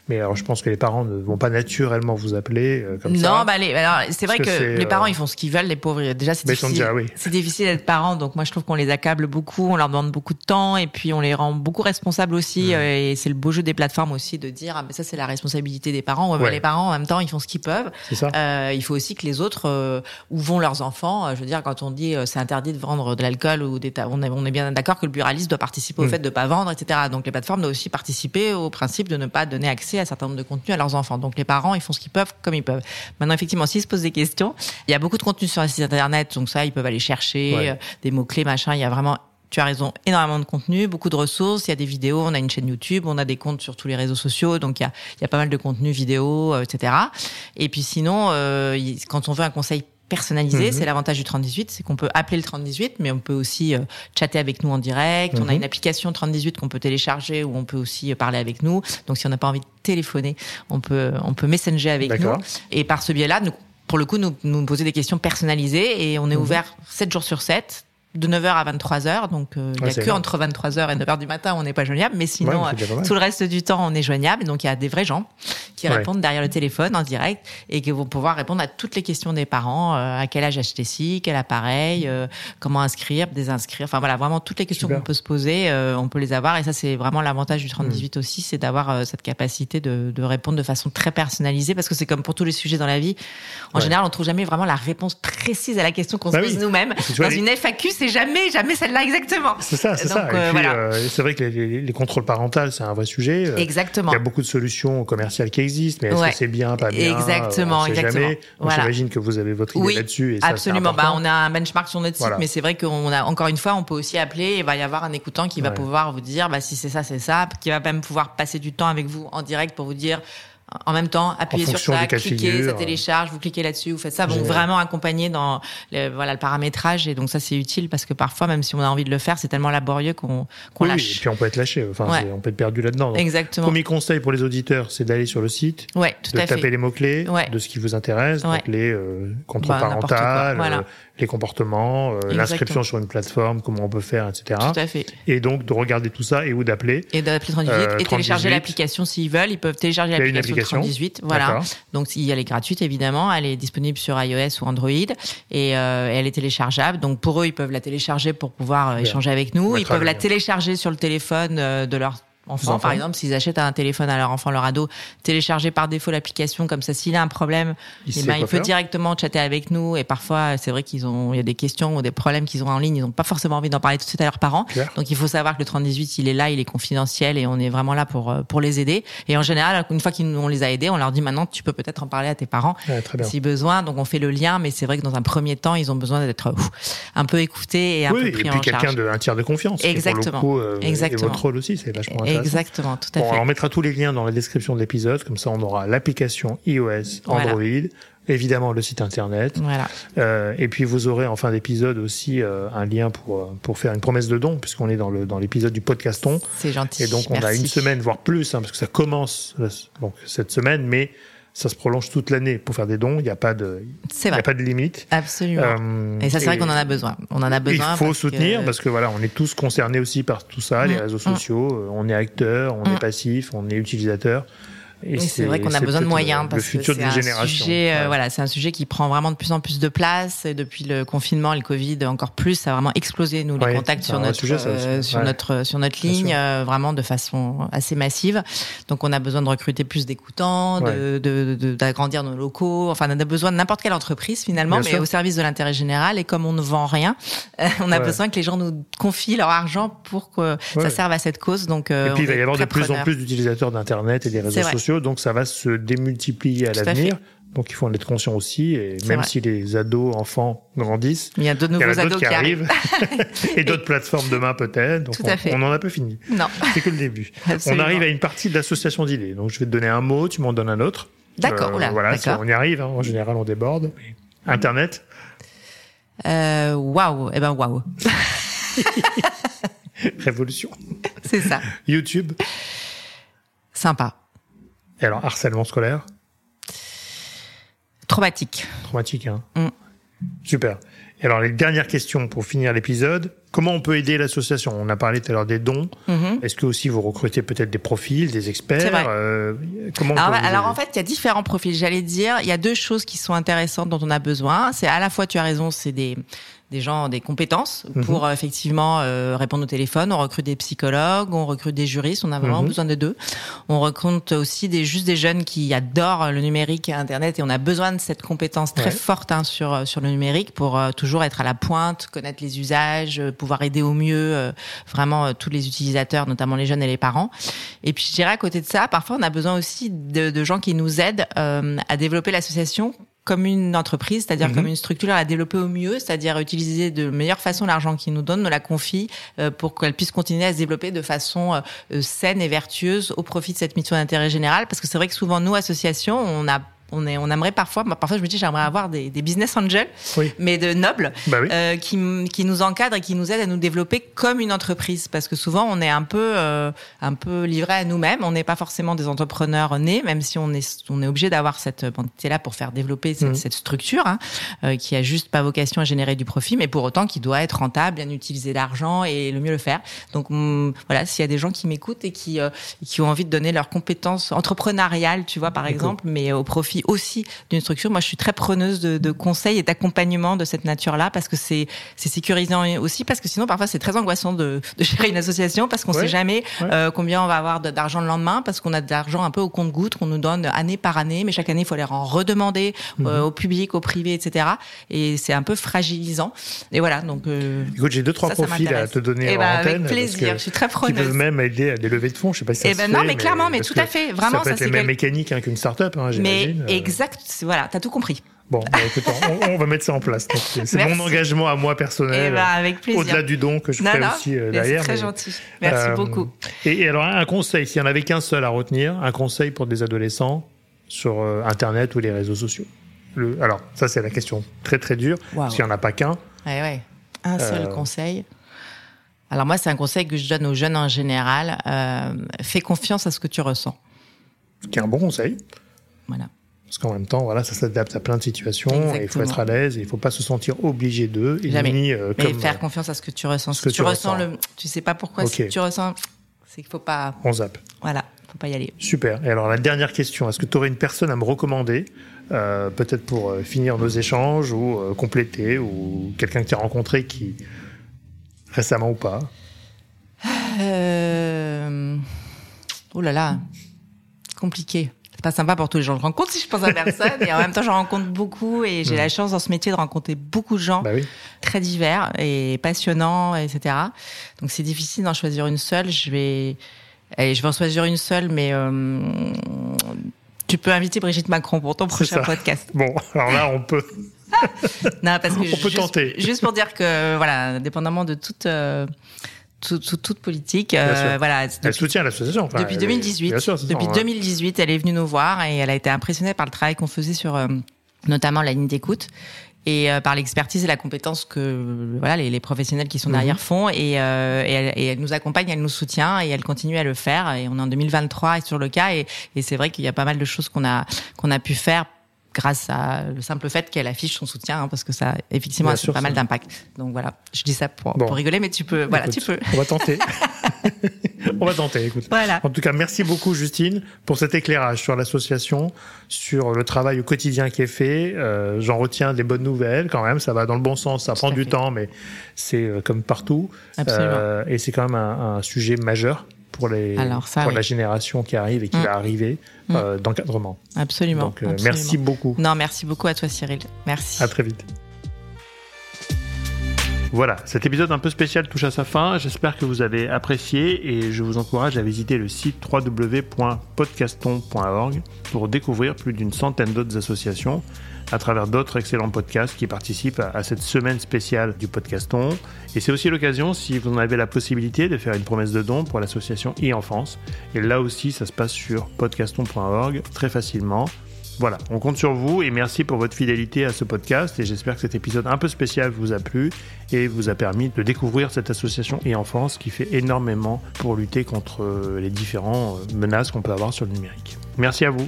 Mais alors, je pense que les parents ne vont pas naturellement vous appeler euh, comme ça. Non, bah alors c'est vrai que, les parents euh, ils font ce qu'ils veulent, les pauvres. Déjà c'est difficile. oui. C'est difficile d'être parent, donc moi je trouve qu'on les accable beaucoup, on leur demande beaucoup de temps et puis on les rend beaucoup responsables aussi. Euh, et c'est le beau jeu des plateformes aussi de dire ah mais ça c'est la responsabilité des parents. Ouais, les parents en même temps ils font ce qu'ils peuvent. C'est ça. Euh, il faut aussi que les autres où vont leurs enfants. je veux dire quand on dit c'est interdit de vendre de l'alcool ou des on est, on est bien d'accord que le pluralisme doit participer au mm. fait de pas vendre, etc. Donc les plateformes doivent aussi participer au principe de ne pas donner accès à un certain nombre de contenus leurs enfants. Donc les parents, ils font ce qu'ils peuvent comme ils peuvent. Maintenant, effectivement, s'ils se posent des questions, il y a beaucoup de contenu sur les sites internet, donc ça, ils peuvent aller chercher euh, des mots-clés, machin. Il y a vraiment tu as raison, énormément de contenu, beaucoup de ressources. Il y a des vidéos, on a une chaîne YouTube, on a des comptes sur tous les réseaux sociaux, donc il y a, il y a pas mal de contenu vidéo, euh, etc. Et puis sinon, euh, quand on veut un conseil personnalisé. Mhm. C'est l'avantage du 3018, c'est qu'on peut appeler le 3018, mais on peut aussi euh, chatter avec nous en direct. On a mhm. une application 3018 qu'on peut télécharger où on peut aussi euh, parler avec nous. Donc si on n'a pas envie de téléphoner, on peut on peut messenger avec nous. Et par ce biais-là, nous, pour le coup, nous, nous poser des questions personnalisées et on est mhm. ouvert 7 jours sur 7 de 9h à 23h. Donc, euh, il n'y a que entre 23h et 9h du matin on n'est pas joignable. Mais sinon, euh, tout le reste du temps, on est joignable. Donc, il y a des vrais gens qui répondent derrière le téléphone en direct et qui vont pouvoir répondre à toutes les questions des parents. Euh, à quel âge acheter ci, quel appareil, comment inscrire, désinscrire. Enfin, voilà, vraiment toutes les questions qu'on peut se poser, on peut les avoir. Et ça, c'est vraiment l'avantage du 3018 hmm. aussi, c'est d'avoir cette capacité de, de, répondre de façon très personnalisée parce que c'est comme pour tous les sujets dans la vie. En général, on trouve jamais vraiment la réponse précise à la question qu'on se bah pose nous-mêmes. Dans une FAQ, c'est jamais, jamais celle-là exactement. C'est ça, c'est ça. Euh, euh, c'est vrai que les, contrôles parentaux, c'est un vrai sujet. Euh, exactement. Il y a beaucoup de solutions commerciales qui existent, mais est-ce que c'est bien, pas bien Exactement, exactement. Jamais. J'imagine que vous avez votre idée là-dessus. Absolument. bah, on a un benchmark sur notre site, mais c'est vrai qu'on a encore une fois, on peut aussi appeler. Il va y avoir un écoutant qui va pouvoir vous dire, bah si c'est ça, c'est ça, qui va même pouvoir passer du temps avec vous en direct pour vous dire en même temps, appuyez sur ça, cliquez, ça télécharge, vous cliquez là-dessus, vous faites ça. Donc vraiment accompagner dans le, voilà le paramétrage et donc ça c'est utile parce que parfois même si on a envie de le faire, c'est tellement laborieux qu'on qu'on oui, lâche. Et puis on peut être lâché, enfin on peut être perdu là-dedans. Exactement. Premier conseil pour les auditeurs, c'est d'aller sur le site, ouais, tout de à taper les mots clés de ce qui vous intéresse, donc les euh, contrôles bah, parentales, euh, les comportements, euh, l'inscription sur une plateforme, comment on peut faire, etc. Tout à fait. Et donc de regarder tout ça et où d'appeler. Et d'appeler 38 euh, et télécharger l'application s'ils veulent. Ils peuvent télécharger l'application 38. Voilà. Donc elle est gratuite évidemment. Elle est disponible sur iOS ou Android et, euh, elle est téléchargeable. Donc pour eux, ils peuvent la télécharger pour pouvoir euh, échanger avec nous. Ils peuvent la télécharger sur le téléphone de leur enfants, par exemple, s'ils achètent un téléphone à leur enfant, leur ado, télécharger par défaut l'application, comme ça, s'il a un problème, il, eh ben, il peut directement chatter avec nous. Et parfois, c'est vrai qu'ils ont, il y a des questions ou des problèmes qu'ils ont en ligne, ils n'ont pas forcément envie d'en parler tout de suite à leurs parents. Donc, il faut savoir que le 3018, il est là, il est confidentiel et on est vraiment là pour euh, pour les aider. Et en général, une fois qu'on les a aidés, on leur dit maintenant, tu peux peut-être en parler à tes parents si besoin. Donc, on fait le lien, mais c'est vrai que dans un premier temps, ils ont besoin d'être un peu écoutés et un peu pris et puis quelqu'un de un tiers de confiance. Exactement. Coup, euh, Exactement. Et votre rôle aussi, c'est vachement intéressant. Exactement, tout à fait. on mettra tous les liens dans la description de l'épisode, comme ça on aura l'application iOS, Android, évidemment le site internet. Voilà. Euh, et puis vous aurez en fin d'épisode aussi euh, un lien pour, euh, pour faire une promesse de don, puisqu'on est dans le dans l'épisode du podcaston. C'est gentil. Et donc on a une semaine, voire plus, hein, parce que ça commence donc cette semaine, mais ça se prolonge toute l'année pour faire des dons. Il n'y a pas de, il a pas de limite. Absolument. Euh, et ça, c'est vrai qu'on en a besoin. On en a besoin. Il faut soutenir parce que voilà, on est tous concernés aussi par tout ça, les mm. réseaux mm. sociaux. Euh, on est acteur, on est mm. passif, on est utilisateur. Et c'est vrai qu'on a besoin de moyens parce que c'est un sujet, euh, voilà, c'est un sujet qui prend vraiment de plus en plus de place. Et depuis le confinement, le Covid, encore plus, ça a vraiment explosé nous les contacts sur notre euh, sur notre sur notre ligne, euh, vraiment de façon assez massive. Donc on a besoin de recruter plus d'écoutants, de d'agrandir nos locaux. Enfin, on a besoin de n'importe quelle entreprise finalement, mais au service de l'intérêt général. Et comme on ne vend rien, on a besoin que les gens nous confient leur argent pour que ça serve à cette cause. Donc et puis il va y avoir de plus en plus d'utilisateurs d'internet et des réseaux sociaux donc ça va se démultiplier à l'avenir. Donc il faut en être conscient aussi, et même si les ados, enfants grandissent, il y a de nouveaux ados qui, arrivent, et d'autres plateformes demain peut-être. Donc on, en a pas fini. Non, c'est que le début. On arrive à une partie de l'association d'idées. Donc je vais te donner un mot, tu m'en donnes un autre. D'accord. Euh, voilà, on y arrive. Hein. En général, on déborde. Internet? Euh, waouh. Eh ben waouh. Révolution. C'est ça. YouTube? Sympa. Et alors, harcèlement scolaire Traumatique. Traumatique, hein. Mm. Super. Et alors, les dernières questions pour finir l'épisode. Comment on peut aider l'association? On a parlé tout à l'heure des dons. Mm-hmm. Est-ce que aussi vous recrutez peut-être des profils, des experts? Vrai. Euh, comment Alors, alors en fait, il y a différents profils. J'allais dire, il y a deux choses qui sont intéressantes dont on a besoin. C'est à la fois, tu as raison, c'est des des gens des compétences mhm. pour euh, effectivement euh, répondre au téléphone. On recrute des psychologues, on recrute des juristes, on a vraiment mhm. besoin de deux. On recrute aussi des juste des jeunes qui adorent le numérique et Internet et on a besoin de cette compétence très forte hein, sur euh, sur le numérique pour toujours être à la pointe, connaître les usages, pouvoir aider au mieux vraiment tous les utilisateurs, notamment les jeunes et les parents. Et puis je dirais à côté de ça, parfois on a besoin aussi de, de gens qui nous aident à développer l'association comme une entreprise, c'est-à-dire comme mhm. une structure à développer au mieux, c'est-à-dire utiliser de meilleure façon l'argent qu'ils nous donnent, nous la confie euh, pour qu'elle puisse continuer à se développer de façon euh, euh, saine et vertueuse au profit de cette mission d'intérêt général. Parce que c'est vrai que souvent, nous, associations, on a on, est, on aimerait parfois, parfois je me dis j'aimerais avoir des, des business angels, mais de nobles, bah euh, qui, qui nous encadrent et qui nous aident à nous développer comme une entreprise, parce que souvent on est un peu, euh, un peu livré à nous-mêmes. On n'est pas forcément des entrepreneurs nés, même si on est, on est obligé d'avoir cette entité là pour faire développer cette, mmh. cette structure, hein, euh, qui a juste pas vocation à générer du profit, mais pour autant qui doit être rentable, bien utiliser l'argent et le mieux le faire. Donc mm, voilà, s'il y a des gens qui m'écoutent et qui, euh, qui ont envie de donner leurs compétences entrepreneuriales, tu vois par exemple, mais au profit aussi d'une structure. Moi, je suis très preneuse de, de conseils et d'accompagnement de cette nature-là parce que c'est sécurisant aussi parce que sinon parfois c'est très angoissant de, de gérer une association parce qu'on ne sait jamais euh, combien on va avoir d'argent le lendemain parce qu'on a de l'argent un peu au compte-goutte qu'on nous donne année par année, mais chaque année il faut aller en redemander euh, mhm. au public, au privé, etc. Et c'est un peu fragilisant. Et voilà donc. Euh, Écoute, j'ai deux trois profils à te donner eh ben, en Avec plaisir, je suis très preneuse. Qui peuvent même aider à des levées de fonds. Je sais pas si ça eh se ben non, mais clairement, mais tout à fait, vraiment. Ça peut être les mêmes mécaniques hein, qu'une start-up, hein, Mais exact, voilà, t'as tout compris. Bon, bah, écoute, on, va mettre ça en place. C'est mon engagement à moi personnel. Eh ben, avec plaisir. Au-delà du don que je fais aussi euh, derrière. C'est très gentil. Merci euh, beaucoup. Et, alors, un conseil, s'il n'y en avait qu'un seul à retenir, un conseil pour des adolescents, sur Internet ou les réseaux sociaux? Le, Alors, ça, c'est la question très très dure, parce qu'il n'y en a pas qu'un. Ouais, ouais. Un seul conseil. Alors moi, c'est un conseil que je donne aux jeunes en général. fais confiance à ce que tu ressens. Ce qui est un bon conseil. Voilà. Parce qu'en même temps, voilà, ça s'adapte à plein de situations. Et il faut être à l'aise. Et il ne faut pas se sentir obligé d'eux. Jamais. Euh, Mais faire euh, confiance à ce que tu ressens. Ce que, tu, ressens, le, tu sais pas pourquoi. Ce que tu ressens, c'est qu'il faut pas. On zappe. Voilà, faut pas y aller. Super. Et alors la dernière question, est-ce que tu aurais une personne à me recommander, euh, peut-être pour finir nos échanges ou compléter, ou quelqu'un que tu as rencontré qui récemment ou pas? Oh là là, compliqué c'est pas sympa pour tous les gens que je rencontre si je pense à personne. et en même temps, j'en rencontre beaucoup et j'ai la chance dans ce métier de rencontrer beaucoup de gens bah très divers et passionnants, etc. Donc c'est difficile d'en choisir une seule. Je vais, allez, je vais en choisir une seule, mais euh, tu peux inviter Brigitte Macron pour ton prochain podcast. Bon, alors là, on peut. non, parce que on peut juste, tenter. Juste pour dire que, voilà, dépendamment de toute euh, toute, toute politique. Euh, voilà. elle soutient l'association. depuis 2018. depuis 2018, elle est venue nous voir et elle a été impressionnée par le travail qu'on faisait sur euh, notamment la ligne d'écoute et euh, par l'expertise et la compétence que voilà les, les professionnels qui sont derrière mhm. font et, euh, et, elle, et, elle, nous accompagne, elle nous soutient et elle continue à le faire et on est en 2023 et sur le cas et, et c'est vrai qu'il y a pas mal de choses qu'on a qu'on a pu faire grâce à le simple fait qu'elle affiche son soutien, hein, parce que ça, effectivement, a pas mal d'impact. Donc voilà, je dis ça pour, pour rigoler, mais tu peux, voilà, tu peux. On va tenter. on va tenter, écoute. Voilà. En tout cas, merci beaucoup, Justine, pour cet éclairage sur l'association, sur le travail au quotidien qui est fait. Euh, J'en retiens des bonnes nouvelles quand même. Ça va dans le bon sens. Ça prend du temps, mais c'est euh, comme partout. Absolument. Euh, et c'est quand même un, un sujet majeur pour, les, pour la génération qui arrive et qui mm. va arriver mm. euh, d'encadrement. Absolument. Donc, euh, merci beaucoup. Non, merci beaucoup à toi, Cyril. Merci. À très vite. Voilà, cet épisode un peu spécial touche à sa fin. J'espère que vous avez apprécié et je vous encourage à visiter le site www.podcaston.org pour découvrir plus d'une centaine d'autres associations à travers d'autres excellents podcasts qui participent à, cette semaine spéciale du podcaston. Et c'est aussi l'occasion, si vous en avez la possibilité, de faire une promesse de don pour l'association e-enfance. Et là aussi, ça se passe sur podcaston.org très facilement. Voilà, on compte sur vous et merci pour votre fidélité à ce podcast et j'espère que cet épisode un peu spécial vous a plu et vous a permis de découvrir cette association e-enfance qui fait énormément pour lutter contre les différentes menaces qu'on peut avoir sur le numérique. Merci à vous.